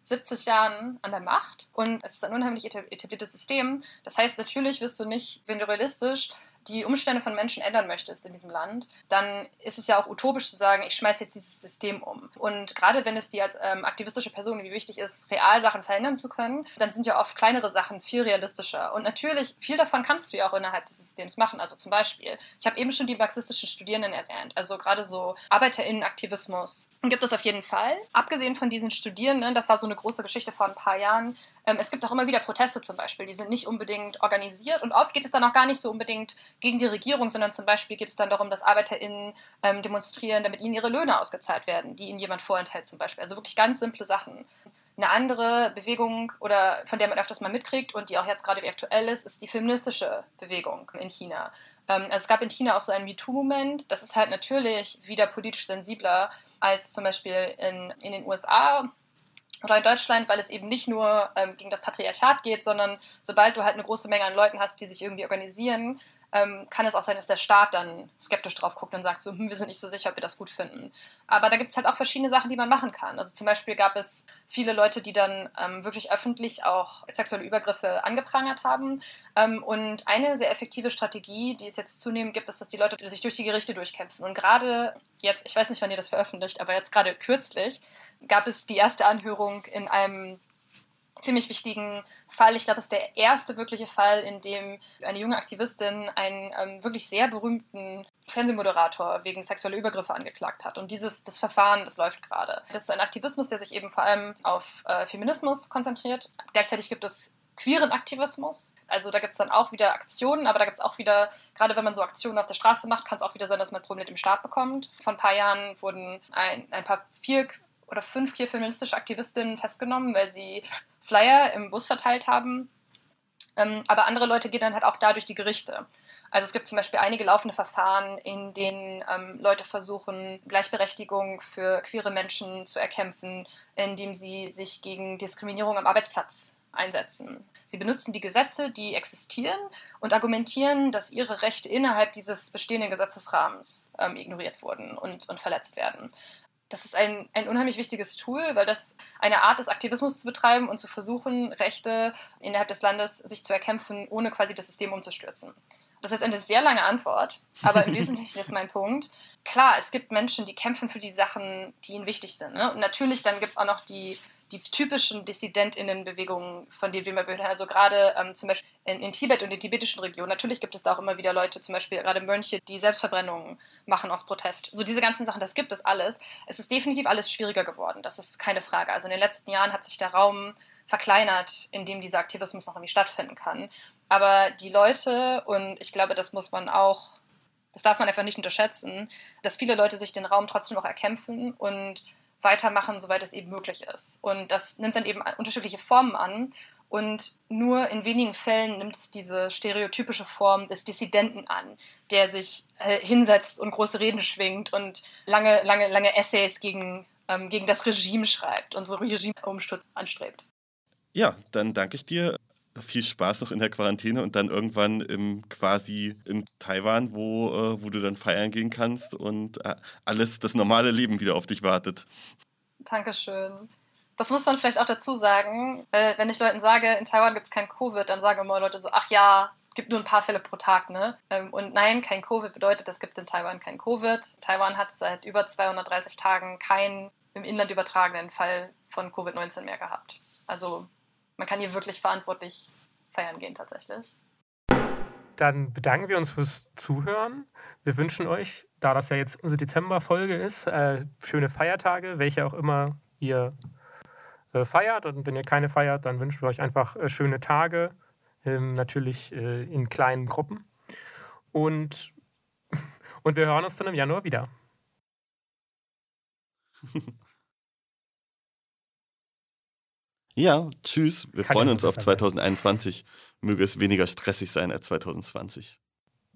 70 Jahren an der Macht und es ist ein unheimlich etabliertes System. Das heißt, natürlich wirst du nicht, wenn du realistisch die Umstände von Menschen ändern möchtest in diesem Land, dann ist es ja auch utopisch zu sagen, ich schmeiße jetzt dieses System um. Und gerade wenn es dir als ähm, aktivistische Person wie wichtig ist, real Sachen verändern zu können, dann sind ja oft kleinere Sachen viel realistischer. Und natürlich, viel davon kannst du ja auch innerhalb des Systems machen. Also zum Beispiel, ich habe eben schon die marxistischen Studierenden erwähnt, also gerade so ArbeiterInnenaktivismus gibt es auf jeden Fall. Abgesehen von diesen Studierenden, das war so eine große Geschichte vor ein paar Jahren, ähm, es gibt auch immer wieder Proteste zum Beispiel, die sind nicht unbedingt organisiert und oft geht es dann auch gar nicht so unbedingt gegen die Regierung, sondern zum Beispiel geht es dann darum, dass ArbeiterInnen ähm, demonstrieren, damit ihnen ihre Löhne ausgezahlt werden, die ihnen jemand vorenthält zum Beispiel. Also wirklich ganz simple Sachen. Eine andere Bewegung oder von der man öfters mal mitkriegt und die auch jetzt gerade wie aktuell ist, ist die feministische Bewegung in China. Ähm, also es gab in China auch so einen MeToo-Moment. Das ist halt natürlich wieder politisch sensibler als zum Beispiel in, in den USA oder in Deutschland, weil es eben nicht nur ähm, gegen das Patriarchat geht, sondern sobald du halt eine große Menge an Leuten hast, die sich irgendwie organisieren, ähm, kann es auch sein, dass der Staat dann skeptisch drauf guckt und sagt so, hm, wir sind nicht so sicher, ob wir das gut finden. Aber da gibt es halt auch verschiedene Sachen, die man machen kann. Also zum Beispiel gab es viele Leute, die dann ähm, wirklich öffentlich auch sexuelle Übergriffe angeprangert haben. Ähm, und eine sehr effektive Strategie, die es jetzt zunehmend gibt, ist, dass die Leute sich durch die Gerichte durchkämpfen. Und gerade jetzt, ich weiß nicht, wann ihr das veröffentlicht, aber jetzt gerade kürzlich, gab es die erste Anhörung in einem ziemlich wichtigen Fall. Ich glaube, es ist der erste wirkliche Fall, in dem eine junge Aktivistin einen ähm, wirklich sehr berühmten Fernsehmoderator wegen sexueller Übergriffe angeklagt hat. Und dieses das Verfahren, das läuft gerade. Das ist ein Aktivismus, der sich eben vor allem auf äh, Feminismus konzentriert. Gleichzeitig gibt es queeren Aktivismus. Also da gibt es dann auch wieder Aktionen, aber da gibt es auch wieder, gerade wenn man so Aktionen auf der Straße macht, kann es auch wieder sein, dass man Probleme mit dem Staat bekommt. Vor ein paar Jahren wurden ein, ein paar vier oder fünf queer feministische Aktivistinnen festgenommen, weil sie Flyer im Bus verteilt haben. Ähm, aber andere Leute gehen dann halt auch da durch die Gerichte. Also es gibt zum Beispiel einige laufende Verfahren, in denen ähm, Leute versuchen, Gleichberechtigung für queere Menschen zu erkämpfen, indem sie sich gegen Diskriminierung am Arbeitsplatz einsetzen. Sie benutzen die Gesetze, die existieren und argumentieren, dass ihre Rechte innerhalb dieses bestehenden Gesetzesrahmens ähm, ignoriert wurden und, und verletzt werden das ist ein, ein unheimlich wichtiges Tool, weil das eine Art ist, Aktivismus zu betreiben und zu versuchen, Rechte innerhalb des Landes sich zu erkämpfen, ohne quasi das System umzustürzen. Das ist jetzt eine sehr lange Antwort, aber im Wesentlichen ist mein Punkt. Klar, es gibt Menschen, die kämpfen für die Sachen, die ihnen wichtig sind. Ne? Und natürlich, dann gibt es auch noch die die typischen DissidentInnenbewegungen, von denen wir immer hören, also gerade ähm, zum Beispiel in, in, Tibet und in tibetischen Regionen, natürlich gibt es da auch immer wieder Leute, zum Beispiel gerade Mönche, die Selbstverbrennungen machen aus Protest. So diese ganzen Sachen, das gibt es alles. Es ist definitiv alles schwieriger geworden, das ist keine Frage. Also in den letzten Jahren hat sich der Raum verkleinert, in dem dieser Aktivismus noch irgendwie stattfinden kann. Aber die Leute, und ich glaube, das muss man auch, das darf man einfach nicht unterschätzen, dass viele Leute sich den Raum trotzdem noch erkämpfen und weitermachen, soweit es eben möglich ist. Und das nimmt dann eben unterschiedliche Formen an. Und nur in wenigen Fällen nimmt es diese stereotypische Form des Dissidenten an, der sich äh, hinsetzt und große Reden schwingt und lange, lange, lange Essays gegen, ähm, gegen das Regime schreibt und so Regimeumsturz anstrebt. Ja, dann danke ich dir viel Spaß noch in der Quarantäne und dann irgendwann im, quasi in Taiwan, wo, äh, wo du dann feiern gehen kannst und äh, alles, das normale Leben wieder auf dich wartet. Dankeschön. Das muss man vielleicht auch dazu sagen. Äh, wenn ich Leuten sage, in Taiwan gibt es kein Covid, dann sagen immer Leute so, ach ja, gibt nur ein paar Fälle pro Tag, ne? Ähm, und nein, kein Covid bedeutet, es gibt in Taiwan kein Covid. Taiwan hat seit über 230 Tagen keinen im Inland übertragenen Fall von Covid-19 mehr gehabt. Also man kann hier wirklich verantwortlich feiern gehen tatsächlich. Dann bedanken wir uns fürs Zuhören. Wir wünschen euch, da das ja jetzt unsere Dezemberfolge ist, äh, schöne Feiertage, welche auch immer ihr feiert. Und wenn ihr keine feiert, dann wünschen wir euch einfach äh, schöne Tage, ähm, natürlich äh, in kleinen Gruppen. Und, und wir hören uns dann im Januar wieder. Ja, tschüss. Wir Kann freuen uns auf 2021. Möge es weniger stressig sein als 2020.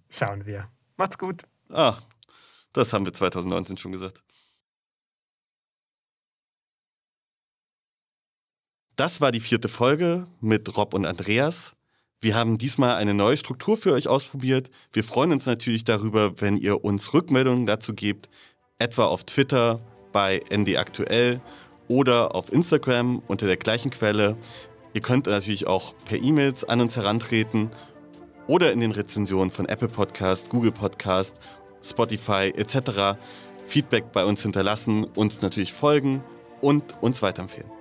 Schauen wir. Macht's gut. Ah, das haben wir 2019 schon gesagt. Das war die vierte Folge mit Rob und Andreas. Wir haben diesmal eine neue Struktur für euch ausprobiert. Wir freuen uns natürlich darüber, wenn ihr uns Rückmeldungen dazu gebt, etwa auf Twitter bei ND Aktuell oder auf Instagram unter der gleichen Quelle. Ihr könnt natürlich auch per E-Mails an uns herantreten oder in den Rezensionen von Apple Podcast, Google Podcast, Spotify etc. Feedback bei uns hinterlassen, uns natürlich folgen und uns weiterempfehlen.